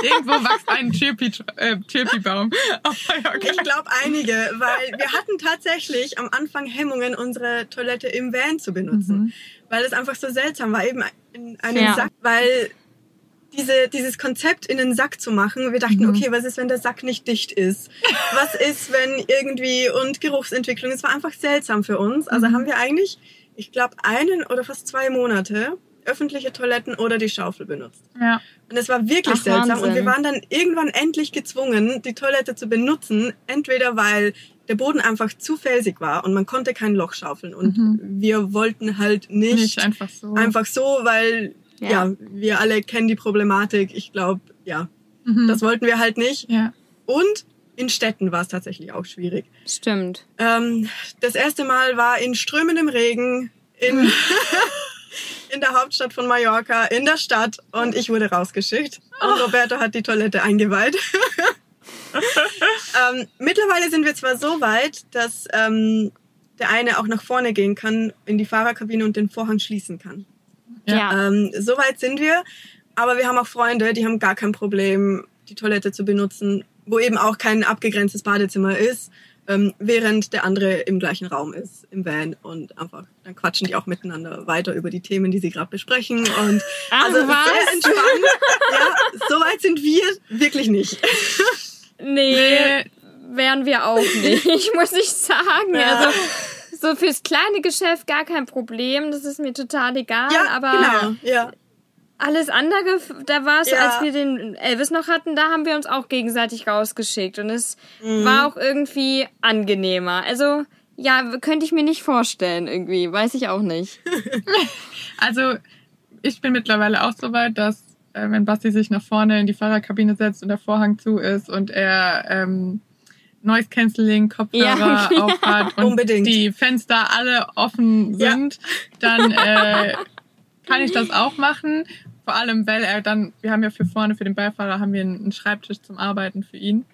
Irgendwo wächst ein Chirpi, äh, Chirpi-Baum auf Mallorca. ich glaube einige, weil wir hatten tatsächlich am Anfang Hemmungen, unsere Toilette im Van zu benutzen, Mhm. weil es einfach so seltsam war, eben in einem Ja. Sack, weil diese, dieses Konzept in den Sack zu machen, wir dachten, Mhm. okay, was ist, wenn der Sack nicht dicht ist? Was ist, wenn irgendwie und Geruchsentwicklung, es war einfach seltsam für uns. Also Mhm. haben wir eigentlich, ich glaube, einen oder fast zwei Monate öffentliche Toiletten oder die Schaufel benutzt. Ja. Und es war wirklich Ach, seltsam. Wahnsinn. Und wir waren dann irgendwann endlich gezwungen, die Toilette zu benutzen. Entweder weil der Boden einfach zu felsig war und man konnte kein Loch schaufeln. Und Mhm. wir wollten halt nicht, Nicht einfach so. einfach so, weil Ja. ja. wir alle kennen die Problematik. Ich glaube, ja, Mhm. das wollten wir halt nicht. ja. Und in Städten war es tatsächlich auch schwierig. Stimmt. Ähm, das erste Mal war in strömendem Regen in, in der Hauptstadt von Mallorca, in der Stadt und ich wurde rausgeschickt. Und Roberto hat die Toilette eingeweiht. ähm, mittlerweile sind wir zwar so weit, dass ähm, der eine auch nach vorne gehen kann in die Fahrerkabine und den Vorhang schließen kann. Ja. Ähm, so weit sind wir. Aber wir haben auch Freunde, die haben gar kein Problem, die Toilette zu benutzen, wo eben auch kein abgegrenztes Badezimmer ist, ähm, während der andere im gleichen Raum ist, im Van. Und einfach, dann quatschen die auch miteinander weiter über die Themen, die sie gerade besprechen. Und Ach, also was? sehr entspannt. ja, so weit sind wir wirklich nicht. Nee, Nee. wären wir auch nicht, muss ich sagen. Ja. Also so fürs kleine Geschäft gar kein Problem, das ist mir total egal. Ja, aber genau. Ja. alles andere, da war es, Ja. als wir den Elvis noch hatten, da haben wir uns auch gegenseitig rausgeschickt. Und es Mhm. war auch irgendwie angenehmer. Also ja, könnte ich mir nicht vorstellen irgendwie, weiß ich auch nicht. Also, ich bin mittlerweile auch so weit, dass, äh, wenn Basti sich nach vorne in die Fahrerkabine setzt und der Vorhang zu ist und er ähm, Noise Cancelling Kopfhörer Ja, auf hat und Unbedingt. die Fenster alle offen Ja. sind, dann äh, kann ich das auch machen. Vor allem, weil er dann, wir haben ja für vorne, für den Beifahrer, haben wir einen Schreibtisch zum Arbeiten für ihn.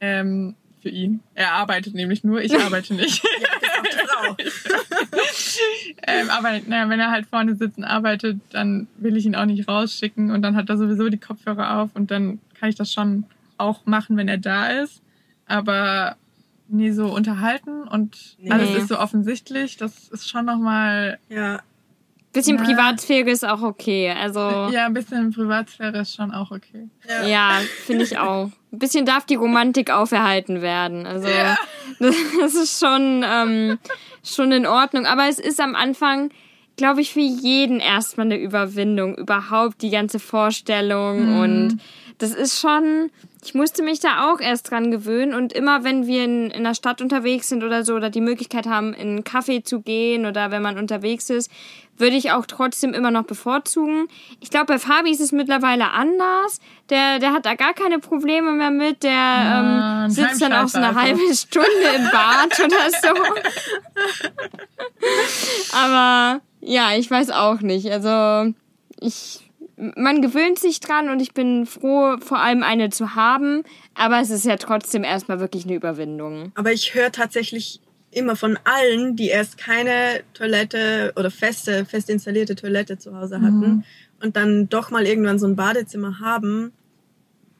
Ähm, für ihn. Er arbeitet nämlich nur, ich arbeite nicht. Frau. ähm, aber naja, wenn er halt vorne sitzt und arbeitet, dann will ich ihn auch nicht rausschicken und dann hat er sowieso die Kopfhörer auf und dann kann ich das schon auch machen, wenn er da ist. Aber nie so unterhalten und Nee. alles ist so offensichtlich. Das ist schon nochmal, Ja. Bisschen Ja. Privatsphäre ist auch okay. Also ja, ein bisschen Privatsphäre ist schon auch okay. Ja. Ja, finde ich auch. Ein bisschen darf die Romantik auferhalten werden. Also Ja. das, das ist schon, ähm, schon in Ordnung. Aber es ist am Anfang, glaube ich, für jeden erstmal eine Überwindung. Überhaupt die ganze Vorstellung. Mhm. Und das ist schon, ich musste mich da auch erst dran gewöhnen. Und immer wenn wir in, in der Stadt unterwegs sind oder so, oder die Möglichkeit haben, in einen Kaffee zu gehen oder wenn man unterwegs ist, würde ich auch trotzdem immer noch bevorzugen. Ich glaube, bei Fabi ist es mittlerweile anders. Der, der hat da gar keine Probleme mehr mit. Der Ja, ähm, sitzt dann auch so eine halbe Stunde im Bad oder so. Aber ja, ich weiß auch nicht. Also ich, man gewöhnt sich dran und ich bin froh, vor allem eine zu haben. Aber es ist ja trotzdem erstmal wirklich eine Überwindung. Aber ich höre tatsächlich immer von allen, die erst keine Toilette oder feste, fest installierte Toilette zu Hause hatten und dann doch mal irgendwann so ein Badezimmer haben,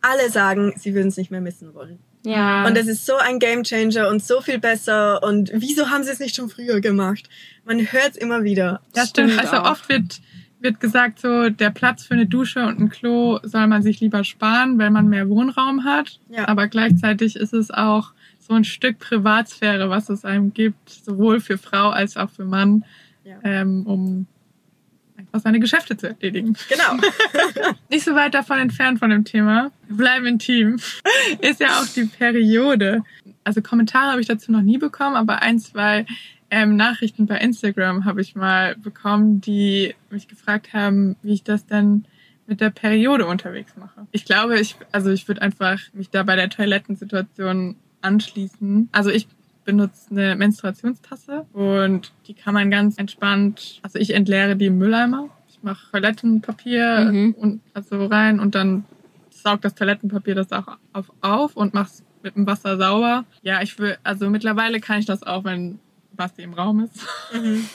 alle sagen, sie würden es nicht mehr missen wollen. Ja. Und es ist so ein Gamechanger und so viel besser. Und wieso haben sie es nicht schon früher gemacht? Man hört es immer wieder. Ja, stimmt. Stimmt Also auch. oft wird, wird gesagt, so der Platz für eine Dusche und ein Klo soll man sich lieber sparen, weil man mehr Wohnraum hat. Ja. Aber gleichzeitig ist es auch so ein Stück Privatsphäre, was es einem gibt, sowohl für Frau als auch für Mann, Ja. ähm, um einfach seine Geschäfte zu erledigen. Genau. Nicht so weit davon entfernt von dem Thema. Wir bleiben intim. Ist ja auch die Periode. Also Kommentare habe ich dazu noch nie bekommen, aber ein, zwei ähm, Nachrichten bei Instagram habe ich mal bekommen, die mich gefragt haben, wie ich das denn mit der Periode unterwegs mache. Ich glaube, ich, also ich würde einfach mich da bei der Toilettensituation anschließen. Also ich benutze eine Menstruationstasse und die kann man ganz entspannt, also ich entleere die im Mülleimer. Ich mache Toilettenpapier Mhm. und also rein und dann saugt das Toilettenpapier das auch auf, auf und mach's mit dem Wasser sauber. Ja, ich will, also mittlerweile kann ich das auch, wenn Basti im Raum ist.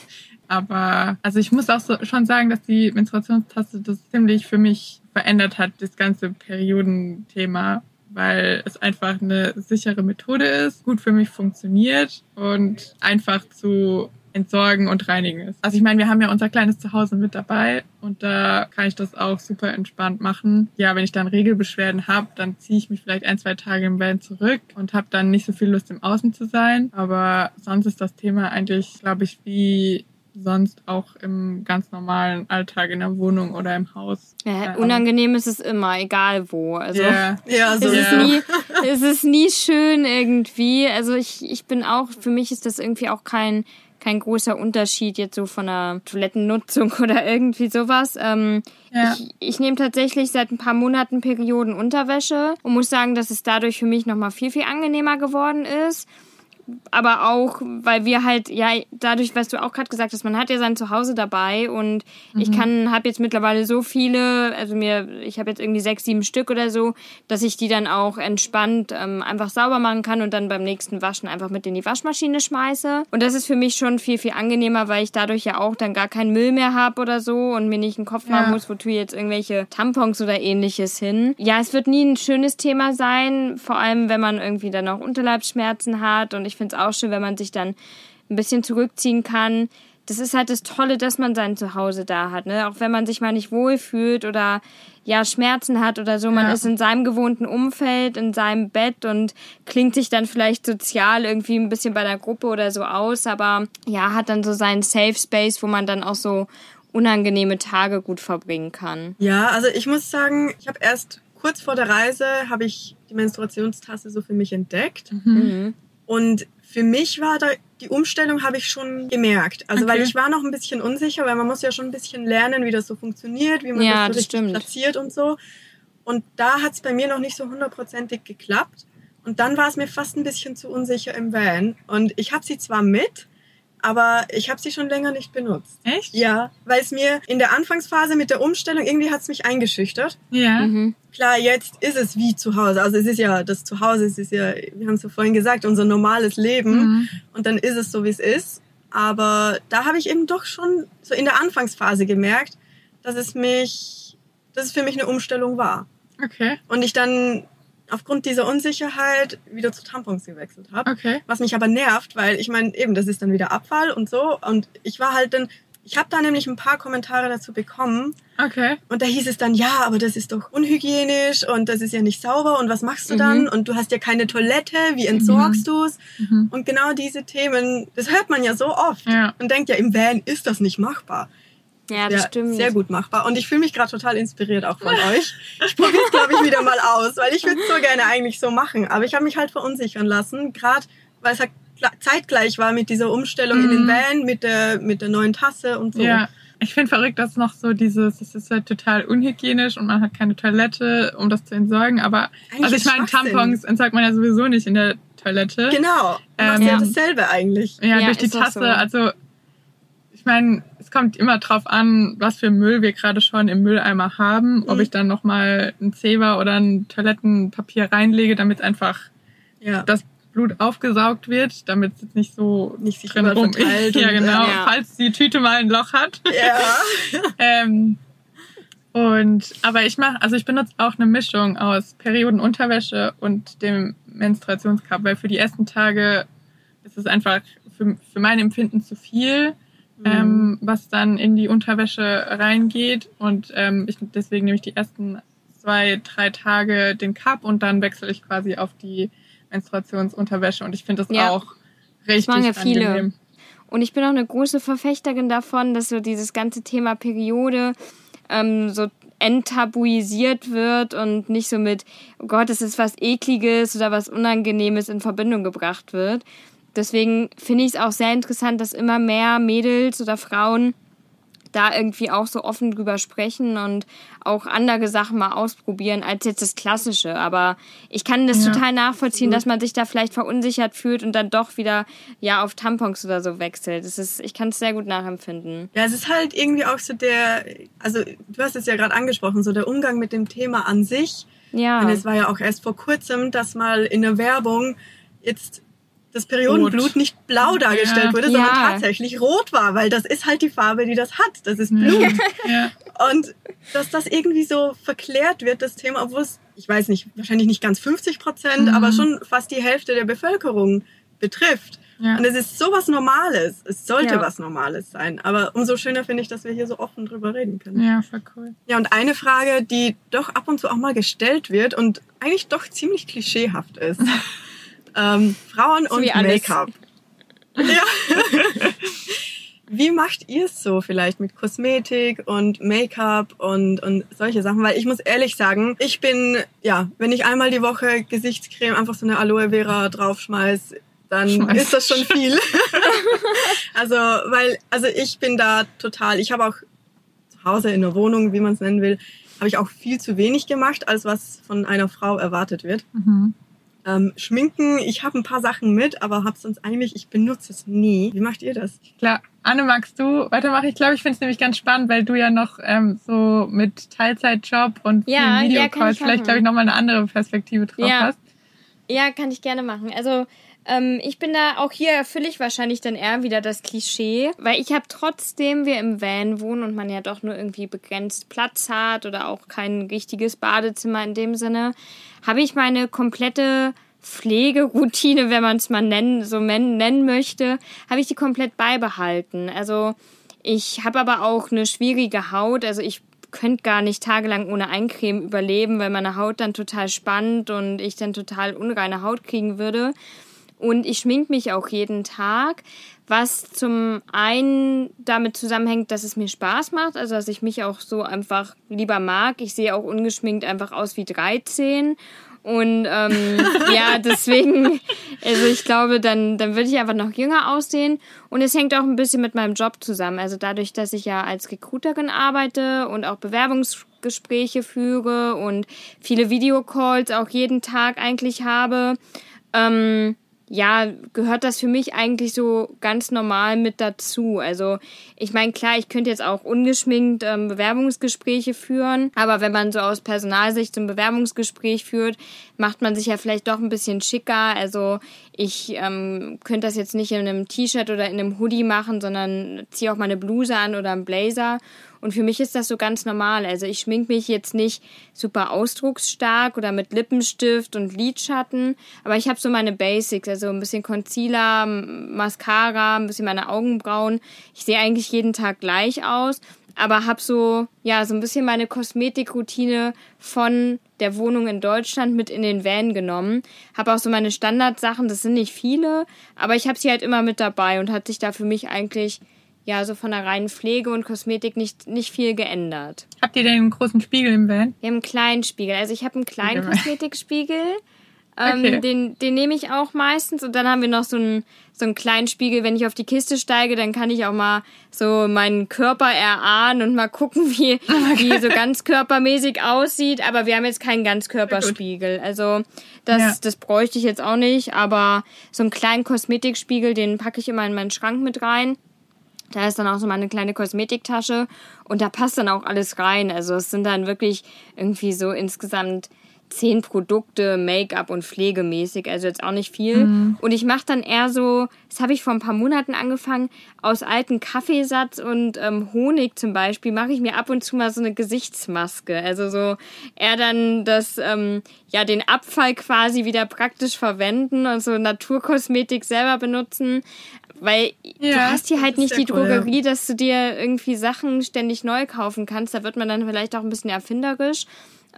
Aber also ich muss auch so, schon sagen, dass die Menstruationstasse das ziemlich für mich verändert hat, das ganze Periodenthema, weil es einfach eine sichere Methode ist, gut für mich funktioniert und einfach zu entsorgen und reinigen ist. Also ich meine, wir haben ja unser kleines Zuhause mit dabei und da kann ich das auch super entspannt machen. Ja, wenn ich dann Regelbeschwerden habe, dann ziehe ich mich vielleicht ein, zwei Tage im Van zurück und habe dann nicht so viel Lust im Außen zu sein. Aber sonst ist das Thema eigentlich, glaube ich, wie sonst auch im ganz normalen Alltag in der Wohnung oder im Haus. Ja, unangenehm ist es immer, egal wo. Also Ja. Ja, so es, ist nie, es ist nie schön irgendwie. Also ich, ich bin auch, für mich ist das irgendwie auch kein, kein großer Unterschied jetzt so von der Toilettennutzung oder irgendwie sowas. Ähm, Ja. Ich, ich nehme tatsächlich seit ein paar Monaten Periodenunterwäsche und muss sagen, dass es dadurch für mich nochmal viel, viel angenehmer geworden ist. Aber auch, weil wir halt, ja, dadurch, was du auch gerade gesagt hast, man hat ja sein Zuhause dabei und ich kann, habe jetzt mittlerweile so viele, also mir, ich habe jetzt irgendwie sechs, sieben Stück oder so, dass ich die dann auch entspannt ähm, einfach sauber machen kann und dann beim nächsten Waschen einfach mit in die Waschmaschine schmeiße. Und das ist für mich schon viel, viel angenehmer, weil ich dadurch ja auch dann gar keinen Müll mehr habe oder so und mir nicht einen Kopf machen Ja. muss, wo tue ich jetzt irgendwelche Tampons oder ähnliches hin. Ja, es wird nie ein schönes Thema sein, vor allem wenn man irgendwie dann auch Unterleibsschmerzen hat und ich finde es auch schön, wenn man sich dann ein bisschen zurückziehen kann. Das ist halt das Tolle, dass man sein Zuhause da hat, ne? Auch wenn man sich mal nicht wohlfühlt oder ja Schmerzen hat oder so, man Ja. ist in seinem gewohnten Umfeld, in seinem Bett und klingt sich dann vielleicht sozial irgendwie ein bisschen bei der Gruppe oder so aus, aber ja, hat dann so seinen Safe Space, wo man dann auch so unangenehme Tage gut verbringen kann. Ja, also ich muss sagen, ich habe erst kurz vor der Reise habe ich die Menstruationstasse so für mich entdeckt Mhm. Und für mich war da die Umstellung habe ich schon gemerkt. Also weil Okay. ich war noch ein bisschen unsicher, weil man muss ja schon ein bisschen lernen, wie das so funktioniert, wie man Ja, das so das platziert und so. Und da hat es bei mir noch nicht so hundertprozentig geklappt. Und dann war es mir fast ein bisschen zu unsicher im Van. Und ich habe sie zwar mit, aber ich habe sie schon länger nicht benutzt. Echt? Ja, weil es mir in der Anfangsphase mit der Umstellung irgendwie hat es mich eingeschüchtert. Ja. Mhm. Klar, jetzt ist es wie zu Hause. Also es ist ja das Zuhause, es ist ja, wir haben es ja vorhin gesagt, unser normales Leben. Mhm. Und dann ist es so, wie es ist. Aber da habe ich eben doch schon so in der Anfangsphase gemerkt, dass es mich, dass es für mich eine Umstellung war. Okay. Und ich dann aufgrund dieser Unsicherheit wieder zu Tampons gewechselt habe. Okay. Was mich aber nervt, weil ich meine, eben, das ist dann wieder Abfall und so. Und ich war halt dann, ich habe da nämlich ein paar Kommentare dazu bekommen. Okay. Und da hieß es dann, ja, aber das ist doch unhygienisch und das ist ja nicht sauber und was machst du dann? Mhm. Und du hast ja keine Toilette, wie entsorgst du's? Mhm. Und genau diese Themen, das hört man ja so oft Ja. und denkt ja, im Van ist das nicht machbar. Ja, das Ja, stimmt. sehr gut machbar. Und ich fühle mich gerade total inspiriert auch von euch. Ich probiere es, glaube ich, wieder mal aus, weil ich würde so gerne eigentlich so machen. Aber ich habe mich halt verunsichern lassen, gerade weil es halt zeitgleich war mit dieser Umstellung in den Mhm. Van, mit der, mit der neuen Tasse und so. Ja. Ich finde verrückt, dass noch so dieses, es ist halt total unhygienisch und man hat keine Toilette, um das zu entsorgen. Aber Eigentlich also ich meine. Tampons entsorgt man ja sowieso nicht in der Toilette. Genau. Du machst Ähm, ja ja. dasselbe eigentlich. Ja, Ja, durch die Tasse. so. Also ich meine, es kommt immer drauf an, was für Müll wir gerade schon im Mülleimer haben. Ob Mhm. ich dann nochmal ein Zewa oder ein Toilettenpapier reinlege, damit einfach Ja. das Blut aufgesaugt wird, damit es jetzt nicht so Nicht sich drin rum. verteilt ja, genau. ja. Falls die Tüte mal ein Loch hat. ja. ähm, und aber ich mache, also ich benutze auch eine Mischung aus Periodenunterwäsche und dem Menstruationscup, weil für die ersten Tage ist es einfach für, für mein Empfinden zu viel, ähm, was dann in die Unterwäsche reingeht. Und ähm, ich, deswegen nehme ich die ersten zwei, drei Tage den Cup und dann wechsle ich quasi auf die Menstruationsunterwäsche. Und ich finde das Ja. auch richtig machen ja viele. angenehm. Und ich bin auch eine große Verfechterin davon, dass so dieses ganze Thema Periode ähm, so enttabuisiert wird und nicht so mit, oh Gott, es ist was Ekliges oder was Unangenehmes in Verbindung gebracht wird. Deswegen finde ich es auch sehr interessant, dass immer mehr Mädels oder Frauen da irgendwie auch so offen drüber sprechen und auch andere Sachen mal ausprobieren als jetzt das Klassische. Aber ich kann das Ja, total nachvollziehen, dass man sich da vielleicht verunsichert fühlt und dann doch wieder ja auf Tampons oder so wechselt. Das ist, ich kann es sehr gut nachempfinden. Ja, es ist halt irgendwie auch so der, also du hast es ja gerade angesprochen, so der Umgang mit dem Thema an sich. Ja. Und es war ja auch erst vor kurzem, dass mal in der Werbung jetzt das Periodenblut Rot. nicht blau dargestellt Ja. wurde, sondern Ja. tatsächlich rot war, weil das ist halt die Farbe, die das hat. Das ist Blut. Ja. Und dass das irgendwie so verklärt wird, das Thema, obwohl es, ich weiß nicht, wahrscheinlich nicht ganz 50 Prozent, Mhm. aber schon fast die Hälfte der Bevölkerung betrifft. Ja. Und es ist so was Normales. Es sollte Ja. was Normales sein. Aber umso schöner finde ich, dass wir hier so offen drüber reden können. ja, voll cool. Ja, und eine Frage, die doch ab und zu auch mal gestellt wird und eigentlich doch ziemlich klischeehaft ist. ähm, Frauen So und. Make-up. Ja. Wie macht ihr es so vielleicht mit Kosmetik und Make-up und, und solche Sachen? Weil ich muss ehrlich sagen, ich bin, ja, wenn ich einmal die Woche Gesichtscreme einfach so eine Aloe Vera draufschmeiß, dann Schmeiß. ist das schon viel. also, weil, also ich bin da total, ich habe auch zu Hause in der Wohnung, wie man es nennen will, habe ich auch viel zu wenig gemacht, als was von einer Frau erwartet wird. Mhm. Ähm, Schminken, ich habe ein paar Sachen mit, aber habe sonst eigentlich, ich benutze es nie. Wie macht ihr das? Klar, Anne, magst du weitermachen? Ich glaube, ich finde es nämlich ganz spannend, weil du ja noch ähm, so mit Teilzeitjob und Ja, vielen ja, Videocalls ich vielleicht, glaube ich, nochmal eine andere Perspektive drauf Ja. hast. Ja, kann ich gerne machen. Also ähm, ich bin da auch hier erfülle ich wahrscheinlich dann eher wieder das Klischee, weil ich habe trotzdem wir im Van wohnen und man ja doch nur irgendwie begrenzt Platz hat oder auch kein richtiges Badezimmer in dem Sinne, habe ich meine komplette Pflegeroutine, wenn man es mal nennen, so nennen möchte, habe ich die komplett beibehalten. Also ich habe aber auch eine schwierige Haut, also ich könnte gar nicht tagelang ohne Eincreme überleben, weil meine Haut dann total spannt und ich dann total unreine Haut kriegen würde. Und ich schmink mich auch jeden Tag, was zum einen damit zusammenhängt, dass es mir Spaß macht, also dass ich mich auch so einfach lieber mag. Ich sehe auch ungeschminkt einfach aus wie 13. Und ähm, ja, deswegen, also ich glaube, dann, dann würde ich einfach noch jünger aussehen. Und es hängt auch ein bisschen mit meinem Job zusammen. Also dadurch, dass ich ja als Recruiterin arbeite und auch Bewerbungsgespräche führe und viele Videocalls auch jeden Tag eigentlich habe, ähm, ja, gehört das für mich eigentlich so ganz normal mit dazu. Also ich meine, klar, ich könnte jetzt auch ungeschminkt ähm, Bewerbungsgespräche führen, aber wenn man so aus Personalsicht so ein Bewerbungsgespräch führt, macht man sich ja vielleicht doch ein bisschen schicker. Also ich ähm, könnte das jetzt nicht in einem T-Shirt oder in einem Hoodie machen, sondern ziehe auch mal eine Bluse an oder einen Blazer. Und für mich ist das so ganz normal. Also ich schmink mich jetzt nicht super ausdrucksstark oder mit Lippenstift und Lidschatten, aber ich habe so meine Basics, also ein bisschen Concealer, Mascara, ein bisschen meine Augenbrauen. Ich sehe eigentlich jeden Tag gleich aus, aber habe so ja so ein bisschen meine Kosmetikroutine von der Wohnung in Deutschland mit in den Van genommen. Habe auch so meine Standardsachen, das sind nicht viele, aber ich habe sie halt immer mit dabei und hat sich da für mich eigentlich ja, so von der reinen Pflege und Kosmetik nicht, nicht viel geändert. Habt ihr denn einen großen Spiegel im Van? Wir haben einen kleinen Spiegel. Also ich habe einen kleinen Okay. Kosmetikspiegel. Ähm, Okay. Den, den nehme ich auch meistens. Und dann haben wir noch so einen, so einen kleinen Spiegel. Wenn ich auf die Kiste steige, dann kann ich auch mal so meinen Körper erahnen und mal gucken, wie, wie so ganz körpermäßig aussieht. Aber wir haben jetzt keinen Ganzkörperspiegel. Also das, Ja. das bräuchte ich jetzt auch nicht. Aber so einen kleinen Kosmetikspiegel, den packe ich immer in meinen Schrank mit rein. Da ist dann auch so meine kleine Kosmetiktasche und da passt dann auch alles rein. Also es sind dann wirklich irgendwie so insgesamt zehn Produkte, Make-up und pflegemäßig, also jetzt auch nicht viel. Und ich mache dann eher so, das habe ich vor ein paar Monaten angefangen, aus alten Kaffeesatz und ähm, Honig zum Beispiel mache ich mir ab und zu mal so eine Gesichtsmaske. Also so eher dann das, ähm, ja, den Abfall quasi wieder praktisch verwenden und so Naturkosmetik selber benutzen. Weil du Ja, hast hier halt nicht die cool, ja. Drogerie, dass du dir irgendwie Sachen ständig neu kaufen kannst. Da wird man dann vielleicht auch ein bisschen erfinderisch.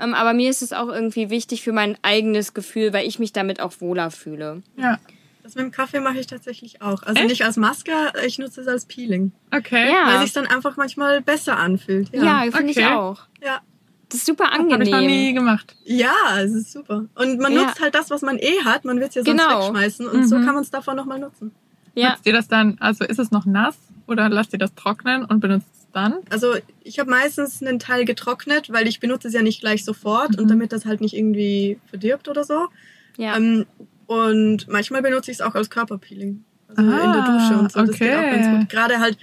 Ähm, aber mir ist es auch irgendwie wichtig für mein eigenes Gefühl, weil ich mich damit auch wohler fühle. Ja. Das mit dem Kaffee mache ich tatsächlich auch. Also Echt? nicht als Maske, ich nutze es als Peeling. Okay. Ja. Weil sich dann einfach manchmal besser anfühlt. Ja, Ja, finde ich okay. auch. ja. Das ist super Habe ich noch nie angenehm. gemacht. Ja, es ist super. Und man Ja. nutzt halt das, was man eh hat. Man wird es ja sonst Genau. wegschmeißen. Und so Mhm. kann man es davon nochmal nutzen. Ja. Nutzt ihr das dann, also ist es noch nass oder lasst ihr das trocknen und benutzt es dann? Also ich habe meistens einen Teil getrocknet, weil ich benutze es ja nicht gleich sofort Mhm. und damit das halt nicht irgendwie verdirbt oder so. Ja. Ähm, und manchmal benutze ich es auch als Körperpeeling. Also in der Ah, Dusche und so. Das geht auch ganz okay. gut. Gerade halt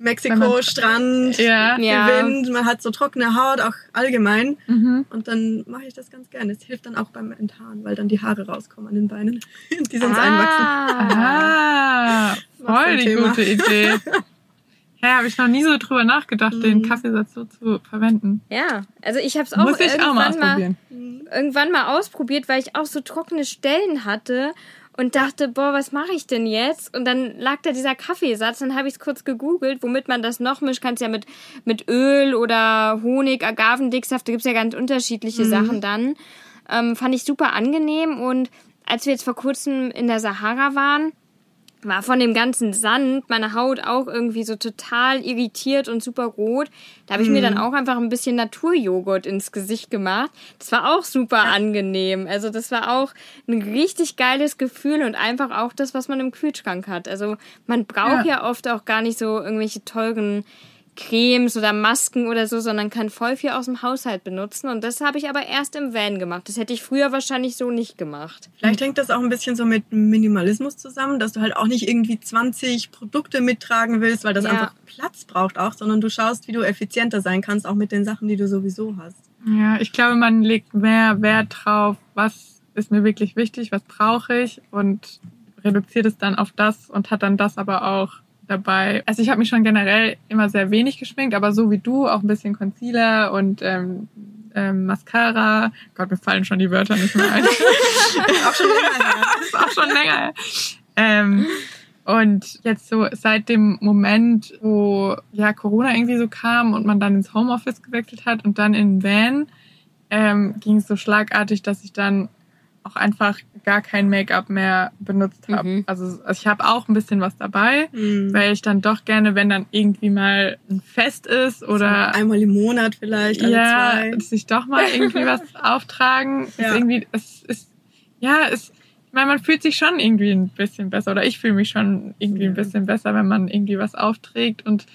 Mexiko-Strand, Ja. Ja. Wind, man hat so trockene Haut, auch allgemein. Mhm. Und dann mache ich das ganz gerne. Es hilft dann auch beim Enthaaren, weil dann die Haare rauskommen an den Beinen. Die sonst einwachsen. Ah, voll die Thema. gute Idee. Ja, habe ich noch nie so drüber nachgedacht, den Mhm. Kaffeesatz so zu verwenden. Ja, also ich habe es auch Muss ich auch mal irgendwann mal, ausprobieren. irgendwann mal ausprobiert, weil ich auch so trockene Stellen hatte und dachte, boah, was mache ich denn jetzt? Und dann lag da dieser Kaffeesatz, dann habe ich es kurz gegoogelt, womit man das noch mischt. Kannst ja mit, mit Öl oder Honig, Agavendicksaft, da gibt's ja ganz unterschiedliche Sachen dann. Ähm, fand ich super angenehm und als wir jetzt vor kurzem in der Sahara waren, war von dem ganzen Sand meine Haut auch irgendwie so total irritiert und super rot. Da habe ich mir dann auch einfach ein bisschen Naturjoghurt ins Gesicht gemacht. Das war auch super angenehm. Also das war auch ein richtig geiles Gefühl und einfach auch das, was man im Kühlschrank hat. Also man braucht ja, Ja. oft auch gar nicht so irgendwelche teuren Cremes oder Masken oder so, sondern kann voll viel aus dem Haushalt benutzen. Und das habe ich aber erst im Van gemacht. Das hätte ich früher wahrscheinlich so nicht gemacht. Vielleicht hängt das auch ein bisschen so mit Minimalismus zusammen, dass du halt auch nicht irgendwie 20 Produkte mittragen willst, weil das Ja. einfach Platz braucht auch, sondern du schaust, wie du effizienter sein kannst, auch mit den Sachen, die du sowieso hast. Ja, ich glaube, man legt mehr Wert drauf, was ist mir wirklich wichtig, was brauche ich und reduziert es dann auf das und hat dann das aber auch dabei. Also ich habe mich schon generell immer sehr wenig geschminkt, aber so wie du auch ein bisschen Concealer und ähm, ähm, Mascara. Gott, mir fallen schon die Wörter nicht mehr ein. auch schon länger ist auch schon länger. Ähm, und jetzt so seit dem Moment, wo ja Corona irgendwie so kam und man dann ins Homeoffice gewechselt hat und dann in den Van, ähm, ging es so schlagartig, dass ich dann auch einfach gar kein Make-up mehr benutzt habe. Mhm. Also, also ich habe auch ein bisschen was dabei, Mhm. weil ich dann doch gerne, wenn dann irgendwie mal ein Fest ist oder Einmal im Monat vielleicht, alle ja, zwei. sich doch mal irgendwie was auftragen. Ist Ja. irgendwie, es ist, ja, es, ich meine, man fühlt sich schon irgendwie ein bisschen besser oder ich fühle mich schon irgendwie ein bisschen besser, wenn man irgendwie was aufträgt und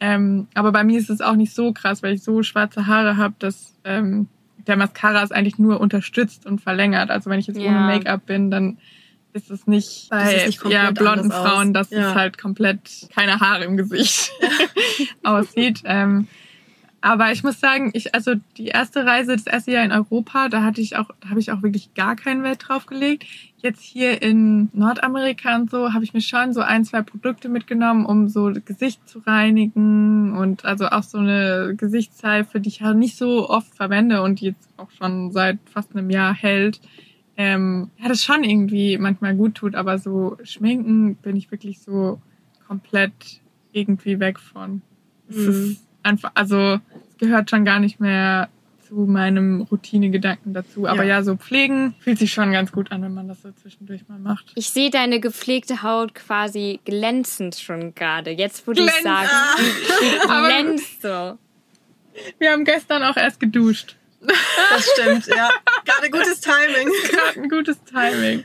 ähm, aber bei mir ist es auch nicht so krass, weil ich so schwarze Haare habe, dass ähm, der Mascara es eigentlich nur unterstützt und verlängert. Also wenn ich jetzt Ja. ohne Make-up bin, dann ist es nicht bei es nicht ja, blonden. Frauen, dass Ja. es halt komplett keine Haare im Gesicht aussieht. Ähm, aber ich muss sagen, ich, also die erste Reise, das erste Jahr in Europa, da hatte ich auch, da habe ich auch wirklich gar keinen Wert drauf gelegt. Jetzt hier in Nordamerika und so habe ich mir schon so ein, zwei Produkte mitgenommen, um so Gesicht zu reinigen und also auch so eine Gesichtsseife, die ich halt nicht so oft verwende und die jetzt auch schon seit fast einem Jahr hält. Ähm, ja, das schon irgendwie manchmal gut tut, aber so schminken bin ich wirklich so komplett irgendwie weg von. Es Mhm. ist einfach, also es gehört schon gar nicht mehr zu meinem Routinegedanken dazu. Aber Ja. ja. so pflegen fühlt sich schon ganz gut an, wenn man das so zwischendurch mal macht. Ich sehe deine gepflegte Haut quasi glänzend schon gerade. Jetzt, wo du es sagst. Aber- glänzt so. Wir haben gestern auch erst geduscht. Das stimmt, ja. Gerade gutes Timing. Gerade ein gutes Timing.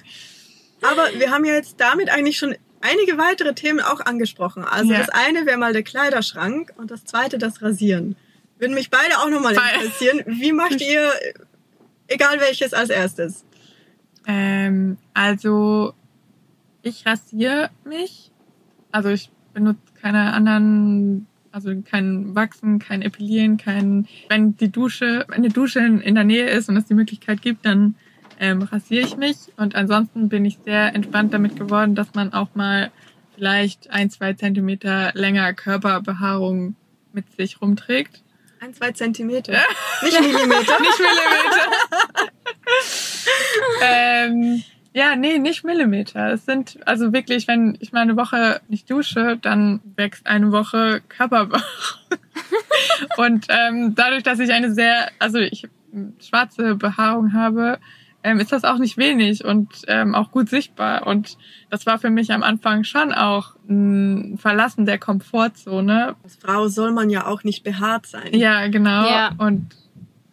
Aber wir haben ja jetzt damit eigentlich schon einige weitere Themen auch angesprochen. Also Ja. das eine wäre mal der Kleiderschrank und das zweite das Rasieren. Würden mich beide auch nochmal interessieren. Wie macht ihr, egal welches als erstes? Ähm, also ich rasiere mich. Also ich benutze keine anderen, also kein Wachsen, kein Epilieren, kein. Wenn die Dusche, wenn eine Dusche in, in der Nähe ist und es die Möglichkeit gibt, dann ähm, rasiere ich mich. Und ansonsten bin ich sehr entspannt damit geworden, dass man auch mal vielleicht ein, zwei Zentimeter länger Körperbehaarung mit sich rumträgt. Ein, zwei Zentimeter. Nicht Millimeter. Nicht Millimeter. ähm, ja, nee, nicht Millimeter. Es sind also wirklich, wenn ich mal eine Woche nicht dusche, dann wächst eine Woche Körperbehaarung. Und ähm, dadurch, dass ich eine sehr, also ich schwarze Behaarung habe, ähm, ist das auch nicht wenig und ähm, auch gut sichtbar. Und das war für mich am Anfang schon auch ein Verlassen der Komfortzone, Als Frau soll man ja auch nicht behaart sein. ja, genau. Ja. Und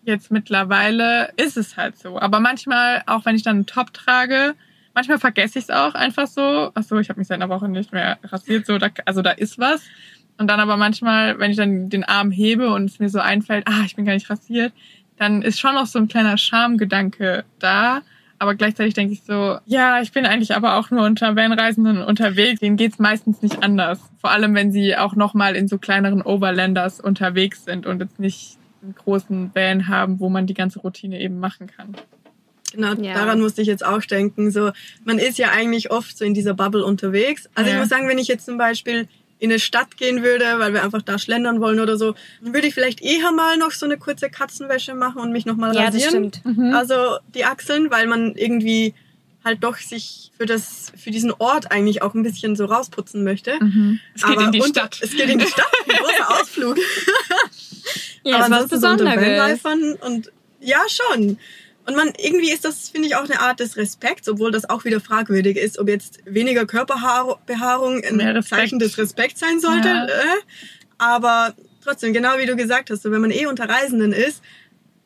jetzt mittlerweile ist es halt so. Aber manchmal, auch wenn ich dann einen Top trage, manchmal vergesse ich es auch einfach so. Ach so, ich habe mich seit einer Woche nicht mehr rasiert. So, da, also da ist was. Und dann aber manchmal, wenn ich dann den Arm hebe und es mir so einfällt, ah, ich bin gar nicht rasiert, dann ist schon noch so ein kleiner Schamgedanke da. aber gleichzeitig denke ich so, ja, ich bin eigentlich aber auch nur unter Vanreisenden unterwegs. Denen geht's meistens nicht anders. Vor allem, wenn sie auch nochmal in so kleineren Overlanders unterwegs sind und jetzt nicht einen großen Van haben, wo man die ganze Routine eben machen kann. Genau, Ja. daran musste ich jetzt auch denken. So, man ist ja eigentlich oft so in dieser Bubble unterwegs. Also Ja. ich muss sagen, wenn ich jetzt zum Beispiel in eine Stadt gehen würde, weil wir einfach da schlendern wollen oder so, dann würde ich vielleicht eher mal noch so eine kurze Katzenwäsche machen und mich nochmal Ja, das rasieren. stimmt. Mhm. Also die Achseln, weil man irgendwie halt doch sich für das für diesen Ort eigentlich auch ein bisschen so rausputzen möchte. Mhm. Es geht Aber in die Stadt. Es geht in die Stadt, ein großer Ausflug. Ja, Aber ist was so Besonderes. Vanlifern und ja schon. Und man irgendwie ist das finde ich auch eine Art des Respekts, obwohl das auch wieder fragwürdig ist, ob jetzt weniger Körperbehaarung ein. Zeichen des Respekts sein sollte. Ja. Äh? Aber trotzdem, genau wie du gesagt hast, wenn man eh unter Reisenden ist,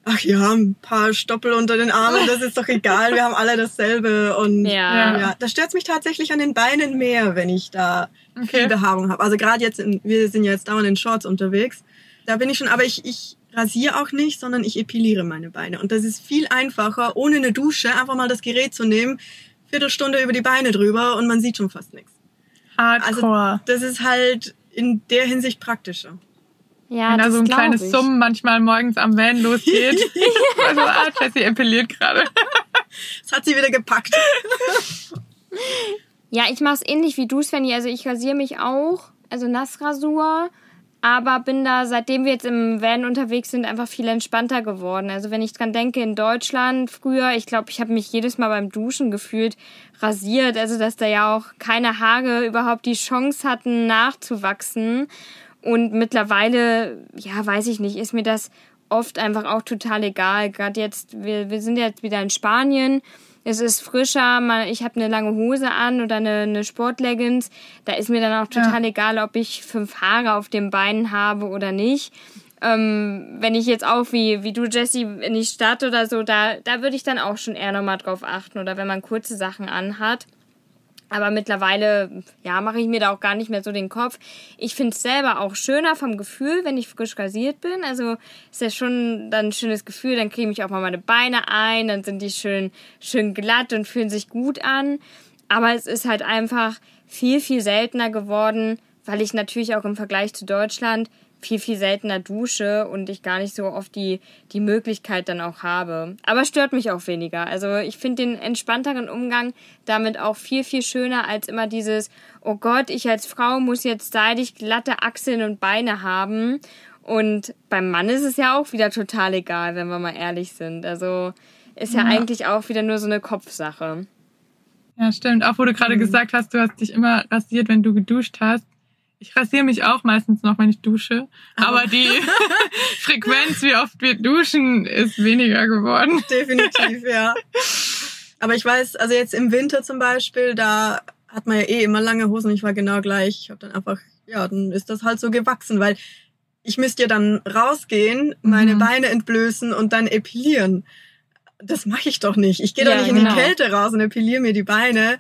ach ja, ein paar Stoppel unter den Armen, das ist doch egal, wir haben alle dasselbe und Ja. ja, da stört mich tatsächlich an den Beinen mehr, wenn ich da viel Okay. Behaarung habe. Also gerade jetzt, in, wir sind ja jetzt dauernd in Shorts unterwegs. Da bin ich schon, aber ich, ich rasiere auch nicht, sondern ich epiliere meine Beine. Und das ist viel einfacher, ohne eine Dusche einfach mal das Gerät zu nehmen, Viertelstunde über die Beine drüber und man sieht schon fast nichts. Hardcore. Das ist halt in der Hinsicht praktischer. Ja, Wenn da so ein kleines ich. Summen manchmal morgens am Van losgeht. also, ah, Jessie epiliert gerade. Das hat sie wieder gepackt. Ja, ich mache es ähnlich wie du, Svenny. Also ich rasiere mich auch, also Nassrasur, aber bin da, seitdem wir jetzt im Van unterwegs sind, einfach viel entspannter geworden. Also wenn ich dran denke, in Deutschland früher, ich glaube, ich habe mich jedes Mal beim Duschen gefühlt rasiert, also dass da ja auch keine Haare überhaupt die Chance hatten, nachzuwachsen. Und mittlerweile, ja, weiß ich nicht, ist mir das oft einfach auch total egal. Gerade jetzt, wir, wir sind jetzt wieder in Spanien. Es ist frischer, mal, ich habe eine lange Hose an oder eine, eine Sportleggings. Da ist mir dann auch total egal, ob ich fünf Haare auf den Beinen habe oder nicht. Ähm, wenn ich jetzt auch wie, wie du, Jessie, in die Stadt oder so, da, da würde ich dann auch schon eher nochmal drauf achten. Oder wenn man kurze Sachen anhat. Aber mittlerweile, ja, mache ich mir da auch gar nicht mehr so den Kopf. Ich finde es selber auch schöner vom Gefühl, wenn ich frisch rasiert bin. Also ist ja schon dann ein schönes Gefühl. Dann creme ich auch mal meine Beine ein, dann sind die schön, schön glatt und fühlen sich gut an. Aber es ist halt einfach viel, viel seltener geworden, weil ich natürlich auch im Vergleich zu Deutschland viel, viel seltener dusche und ich gar nicht so oft die, die Möglichkeit dann auch habe. Aber stört mich auch weniger. Also ich finde den entspannteren Umgang damit auch viel, viel schöner als immer dieses, oh Gott, ich als Frau muss jetzt seidig glatte Achseln und Beine haben. Und beim Mann ist es ja auch wieder total egal, wenn wir mal ehrlich sind. Also ist ja, Ja. eigentlich auch wieder nur so eine Kopfsache. Ja, stimmt. Auch wo du gerade gesagt hast, du hast dich immer rasiert, wenn du geduscht hast. Ich rasiere mich auch meistens noch, wenn ich dusche. Aber die Frequenz, wie oft wir duschen, ist weniger geworden. Definitiv, ja. Aber ich weiß, also jetzt im Winter zum Beispiel, da hat man ja eh immer lange Hosen. Ich war genau gleich. Ich habe dann einfach, ja, dann ist das halt so gewachsen, weil ich müsste ja dann rausgehen, meine Mhm. Beine entblößen und dann epilieren. Das mache ich doch nicht. Ich gehe Ja, doch nicht in genau. die Kälte raus und epiliere mir die Beine.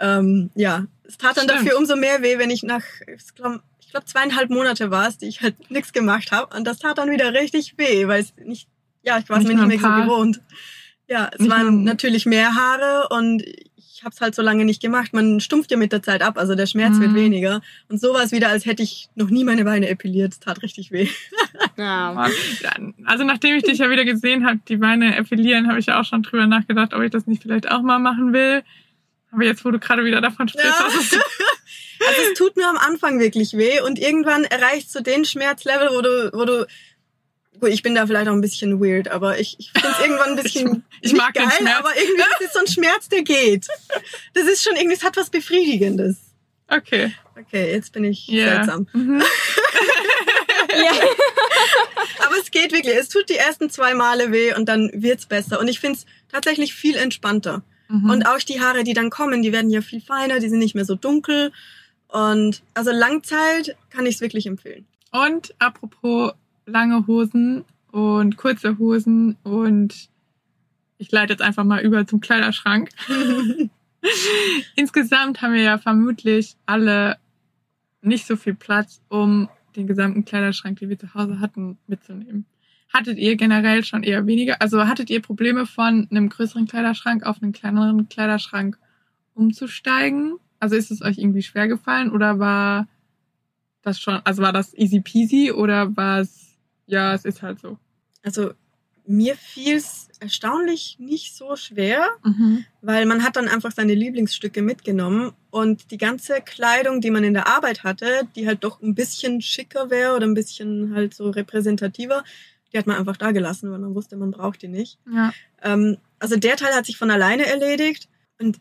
Ähm, ja, es tat dann Stimmt. dafür umso mehr weh, wenn ich nach, ich glaube, ich glaub, zweieinhalb Monate war es, die ich halt nichts gemacht habe. Und das tat dann wieder richtig weh, weil es nicht, ja, ich war es mir nicht ein mehr so gewohnt. Ja, es Nicht waren natürlich mehr Haare und ich habe es halt so lange nicht gemacht. Man stumpft ja mit der Zeit ab, also der Schmerz wird Mhm. weniger. Und so war es wieder, als hätte ich noch nie meine Beine epiliert. Es tat richtig weh. Ja. Also nachdem ich dich ja wieder gesehen habe, die Beine epilieren, habe ich ja auch schon drüber nachgedacht, ob ich das nicht vielleicht auch mal machen will. Aber jetzt, wo du gerade wieder davon sprichst, Ja. ist Also es tut mir am Anfang wirklich weh und irgendwann erreichst du den Schmerzlevel, wo du, wo du Gut, ich bin da vielleicht auch ein bisschen weird, aber ich, ich finde es irgendwann ein bisschen Ich nicht mag den geil, Schmerz. aber irgendwie das ist so ein Schmerz, der geht. Das ist schon irgendwie, es hat was Befriedigendes. okay. Okay, jetzt bin ich Ja. seltsam. Mhm. ja. Aber es geht wirklich. Es tut die ersten zwei Male weh und dann wird's besser. Und ich finde es tatsächlich viel entspannter. Mhm. Und auch die Haare, die dann kommen, die werden ja viel feiner, die sind nicht mehr so dunkel. Und also Langzeit kann ich es wirklich empfehlen. Und apropos lange Hosen und kurze Hosen und ich leite jetzt einfach mal über zum Kleiderschrank. Insgesamt haben wir ja vermutlich alle nicht so viel Platz, um den gesamten Kleiderschrank, den wir zu Hause hatten, mitzunehmen. Hattet ihr generell schon eher weniger, also hattet ihr Probleme von einem größeren Kleiderschrank auf einen kleineren Kleiderschrank umzusteigen? Also ist es euch irgendwie schwer gefallen oder war das schon, also war das easy peasy oder war es, ja, es ist halt so? Also mir fiel es erstaunlich nicht so schwer, Mhm. weil man hat dann einfach seine Lieblingsstücke mitgenommen und die ganze Kleidung, die man in der Arbeit hatte, die halt doch ein bisschen schicker wäre oder ein bisschen halt so repräsentativer, die hat man einfach da gelassen, weil man wusste, man braucht die nicht. Ja. Ähm, also der Teil hat sich von alleine erledigt und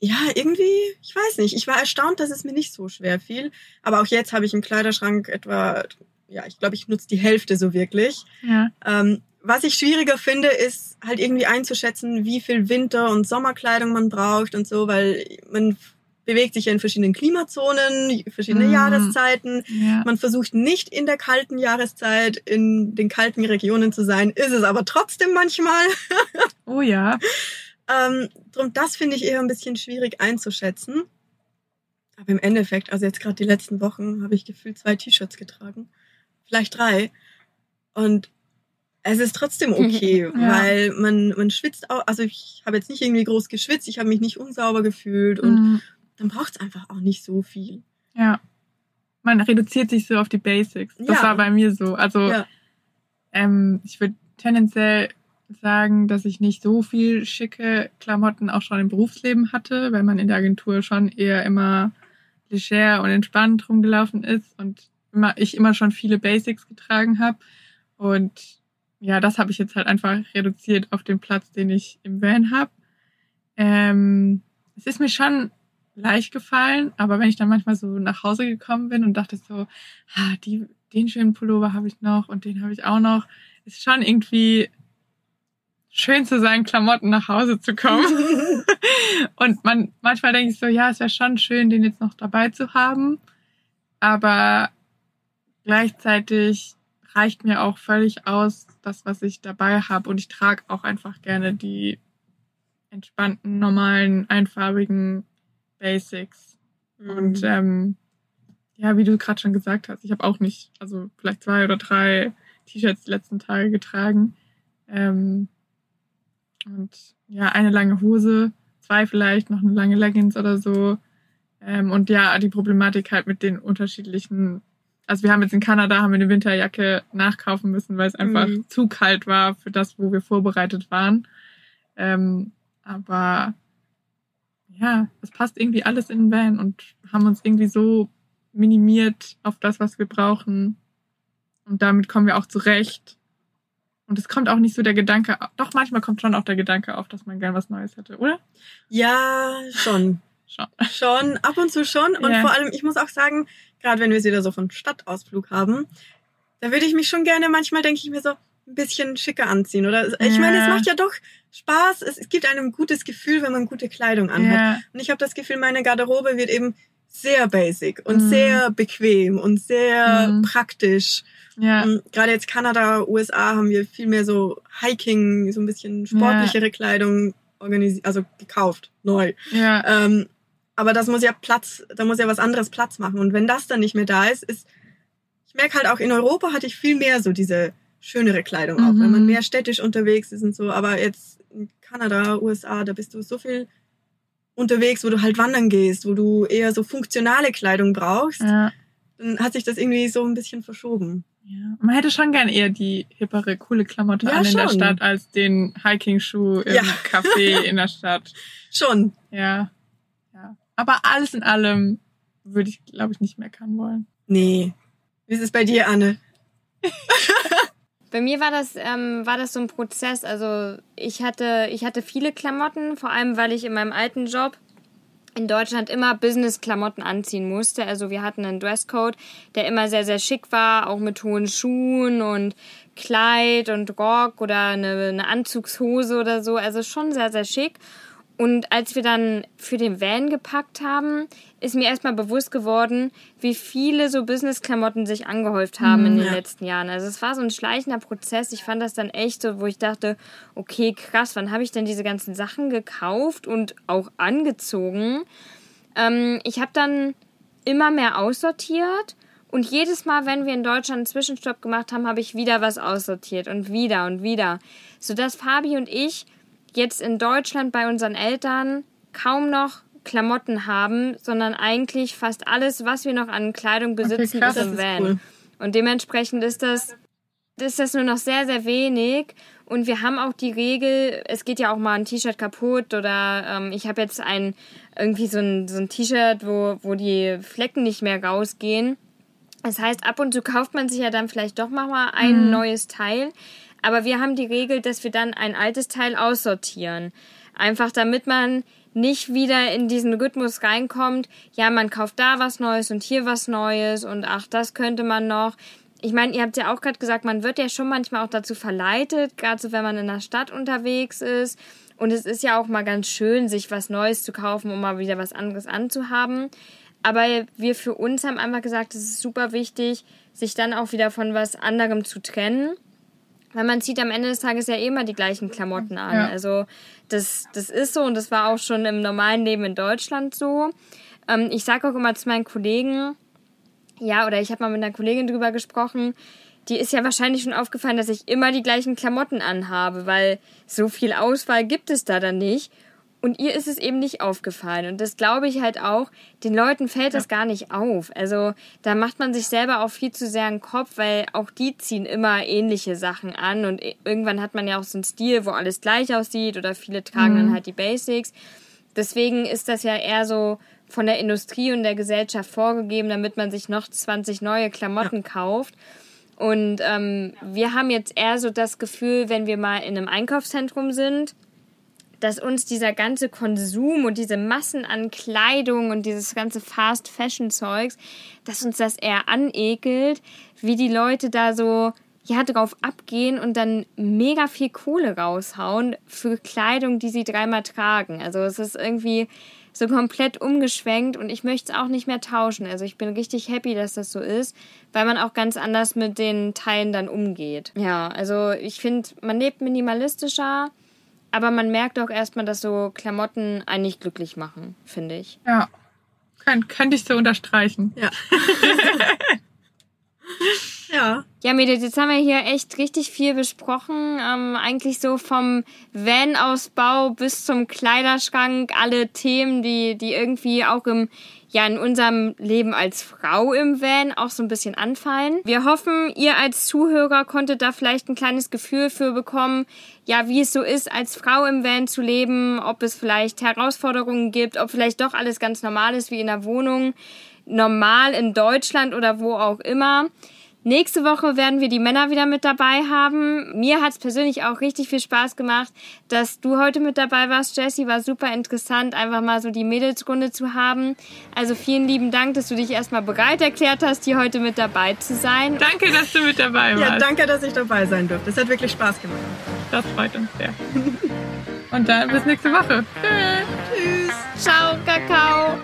ja, irgendwie, ich weiß nicht, ich war erstaunt, dass es mir nicht so schwer fiel. Aber auch jetzt habe ich im Kleiderschrank etwa, ja, ich glaube, ich nutze die Hälfte so wirklich. Ja. Ähm, was ich schwieriger finde, ist halt irgendwie einzuschätzen, wie viel Winter- und Sommerkleidung man braucht und so, weil man bewegt sich ja in verschiedenen Klimazonen, verschiedene Mhm. Jahreszeiten. Ja. Man versucht nicht in der kalten Jahreszeit in den kalten Regionen zu sein, ist es aber trotzdem manchmal. Oh ja. Ähm, drum, das finde ich eher ein bisschen schwierig einzuschätzen. Aber im Endeffekt, also jetzt gerade die letzten Wochen, habe ich gefühlt zwei T-Shirts getragen. Vielleicht drei. Und es ist trotzdem okay, Ja. weil man, man schwitzt auch. Also ich habe jetzt nicht irgendwie groß geschwitzt, ich habe mich nicht unsauber gefühlt und Mhm. Dann braucht es einfach auch nicht so viel. Ja. Man reduziert sich so auf die Basics. Das Ja. war bei mir so. Also Ja. ähm, ich würde tendenziell sagen, dass ich nicht so viel schicke Klamotten auch schon im Berufsleben hatte, weil man in der Agentur schon eher immer leger und entspannt rumgelaufen ist und immer, ich immer schon viele Basics getragen habe. Und ja, das habe ich jetzt halt einfach reduziert auf den Platz, den ich im Van habe. Ähm, es ist mir schon leicht gefallen, aber wenn ich dann manchmal so nach Hause gekommen bin und dachte so, ah, die, den schönen Pullover habe ich noch und den habe ich auch noch, ist schon irgendwie schön zu seinen Klamotten nach Hause zu kommen. und man, manchmal denke ich so, ja, es wäre schon schön, den jetzt noch dabei zu haben. Aber gleichzeitig reicht mir auch völlig aus, das, was ich dabei habe. Und ich trage auch einfach gerne die entspannten, normalen, einfarbigen Basics. Und Mhm. ähm, ja, wie du gerade schon gesagt hast, ich habe auch nicht, also vielleicht zwei oder drei T-Shirts die letzten Tage getragen. Ähm, und ja, eine lange Hose, zwei vielleicht, noch eine lange Leggings oder so. Ähm, und ja, die Problematik halt mit den unterschiedlichen, also wir haben jetzt in Kanada, haben wir eine Winterjacke nachkaufen müssen, weil es einfach Mhm. zu kalt war für das, wo wir vorbereitet waren. Ähm, aber ja, es passt irgendwie alles in den Van und haben uns irgendwie so minimiert auf das, was wir brauchen. Und damit kommen wir auch zurecht. Und es kommt auch nicht so der Gedanke, doch manchmal kommt schon auch der Gedanke auf, dass man gern was Neues hätte, oder? Ja, schon. Schon. Schon, ab und zu schon. Und Ja. vor allem, ich muss auch sagen, gerade wenn wir es wieder so von Stadtausflug haben, da würde ich mich schon gerne, manchmal denke ich mir so, ein bisschen schicker anziehen. Oder ich meine, es Ja. macht ja doch Spaß. Es, es gibt einem ein gutes Gefühl, wenn man gute Kleidung anhat. Ja, Und ich habe das Gefühl, meine Garderobe wird eben sehr basic und Mhm. sehr bequem und sehr Mhm. praktisch. ja, Und Gerade jetzt Kanada, USA haben wir viel mehr so Hiking, so ein bisschen sportlichere Kleidung organisiert, also gekauft, neu. ja, Ähm, aber das muss ja Platz, da muss ja was anderes Platz machen. Und wenn das dann nicht mehr da ist, ist, ich merke halt auch in Europa hatte ich viel mehr so diese schönere Kleidung auch, Mhm. weil man mehr städtisch unterwegs ist und so. Aber jetzt in Kanada, USA, da bist du so viel unterwegs, wo du halt wandern gehst, wo du eher so funktionale Kleidung brauchst. ja. Dann hat sich das irgendwie so ein bisschen verschoben. Ja, man hätte schon gern eher die hippere, coole Klamotte Ja, an in der schon. Stadt als den Hiking-Schuh im Ja. Café in der Stadt. Schon. Ja, ja. Aber alles in allem würde ich, glaube ich, nicht meckern wollen. Nee. Wie ist es bei dir, Anne? Bei mir war das, ähm, war das so ein Prozess. Also ich hatte, ich hatte viele Klamotten, vor allem weil ich in meinem alten Job in Deutschland immer Business-Klamotten anziehen musste. Also wir hatten einen Dresscode, der immer sehr, sehr schick war, auch mit hohen Schuhen und Kleid und Rock oder eine, eine Anzugshose oder so. Also schon sehr, sehr schick. Und als wir dann für den Van gepackt haben, ist mir erstmal bewusst geworden, wie viele so Business-Klamotten sich angehäuft haben in den ja. letzten Jahren. Also es war so ein schleichender Prozess. Ich fand das dann echt so, wo ich dachte, okay, krass, wann habe ich denn diese ganzen Sachen gekauft und auch angezogen? Ähm, ich habe dann immer mehr aussortiert Und jedes Mal, wenn wir in Deutschland einen Zwischenstopp gemacht haben, habe ich wieder was aussortiert und wieder und wieder. Sodass Fabi und ich jetzt in Deutschland bei unseren Eltern kaum noch Klamotten haben, sondern eigentlich fast alles, was wir noch an Kleidung besitzen, krass, ist im ist Van. cool. Und dementsprechend ist das, ist das nur noch sehr, sehr wenig. Und wir haben auch die Regel, es geht ja auch mal ein T-Shirt kaputt oder ähm, ich habe jetzt ein irgendwie so ein, so ein T-Shirt, wo, wo die Flecken nicht mehr rausgehen. Das heißt, ab und zu kauft man sich ja dann vielleicht doch mal ein neues Teil. Aber wir haben die Regel, dass wir dann ein altes Teil aussortieren. Einfach damit man nicht wieder in diesen Rhythmus reinkommt, ja, man kauft da was Neues und hier was Neues und ach, das könnte man noch. Ich meine, ihr habt ja auch gerade gesagt, man wird ja schon manchmal auch dazu verleitet, gerade so, wenn man in der Stadt unterwegs ist. Und es ist ja auch mal ganz schön, sich was Neues zu kaufen, um mal wieder was anderes anzuhaben. Aber wir für uns haben einfach gesagt, es ist super wichtig, sich dann auch wieder von was anderem zu trennen. Weil man zieht am Ende des Tages ja eh immer die gleichen Klamotten an. Ja. Also das, das ist so und das war auch schon im normalen Leben in Deutschland so. Ähm, ich sage auch immer zu meinen Kollegen, ja, oder ich habe mal mit einer Kollegin drüber gesprochen, die ist ja wahrscheinlich schon aufgefallen, dass ich immer die gleichen Klamotten anhabe, weil so viel Auswahl gibt es da dann nicht. Und ihr ist es eben nicht aufgefallen. Und das glaube ich halt auch, den Leuten fällt das gar nicht auf. Also da macht man sich selber auch viel zu sehr einen Kopf, weil auch die ziehen immer ähnliche Sachen an. Und irgendwann hat man ja auch so einen Stil, wo alles gleich aussieht oder viele tragen dann halt die Basics. Deswegen ist das ja eher so von der Industrie und der Gesellschaft vorgegeben, damit man sich noch 20 neue Klamotten kauft. Und ähm, wir haben jetzt eher so das Gefühl, wenn wir mal in einem Einkaufszentrum sind, dass uns dieser ganze Konsum und diese Massen an Kleidung und dieses ganze Fast Fashion Zeugs, dass uns das eher anekelt, wie die Leute da so ja drauf abgehen und dann mega viel Kohle raushauen für Kleidung, die sie dreimal tragen. Also es ist irgendwie so komplett umgeschwenkt und ich möchte es auch nicht mehr tauschen. Also ich bin richtig happy, dass das so ist, weil man auch ganz anders mit den Teilen dann umgeht. Ja, also ich finde, man lebt minimalistischer, aber man merkt auch erstmal, dass so Klamotten einen nicht glücklich machen, finde ich. Ja. Kön könnte ich so unterstreichen. Ja. ja. Ja, Mädels, jetzt haben wir hier echt richtig viel besprochen. Ähm, eigentlich so vom Van-Ausbau bis zum Kleiderschrank, alle Themen, die, die irgendwie auch im, ja, in unserem Leben als Frau im Van auch so ein bisschen anfallen. Wir hoffen, ihr als Zuhörer konntet da vielleicht ein kleines Gefühl für bekommen, ja, wie es so ist, als Frau im Van zu leben, ob es vielleicht Herausforderungen gibt, ob vielleicht doch alles ganz normal ist wie in der Wohnung, normal in Deutschland oder wo auch immer. Nächste Woche werden wir die Männer wieder mit dabei haben. Mir hat es persönlich auch richtig viel Spaß gemacht, dass du heute mit dabei warst, Jessie. War super interessant, einfach mal so die Mädelsrunde zu haben. Also vielen lieben Dank, dass du dich erstmal bereit erklärt hast, hier heute mit dabei zu sein. Danke, dass du mit dabei warst. Ja, danke, dass ich dabei sein durfte. Es hat wirklich Spaß gemacht. Das freut uns sehr. Und dann bis nächste Woche. Tschüss. Tschüss. Ciao, Kakao.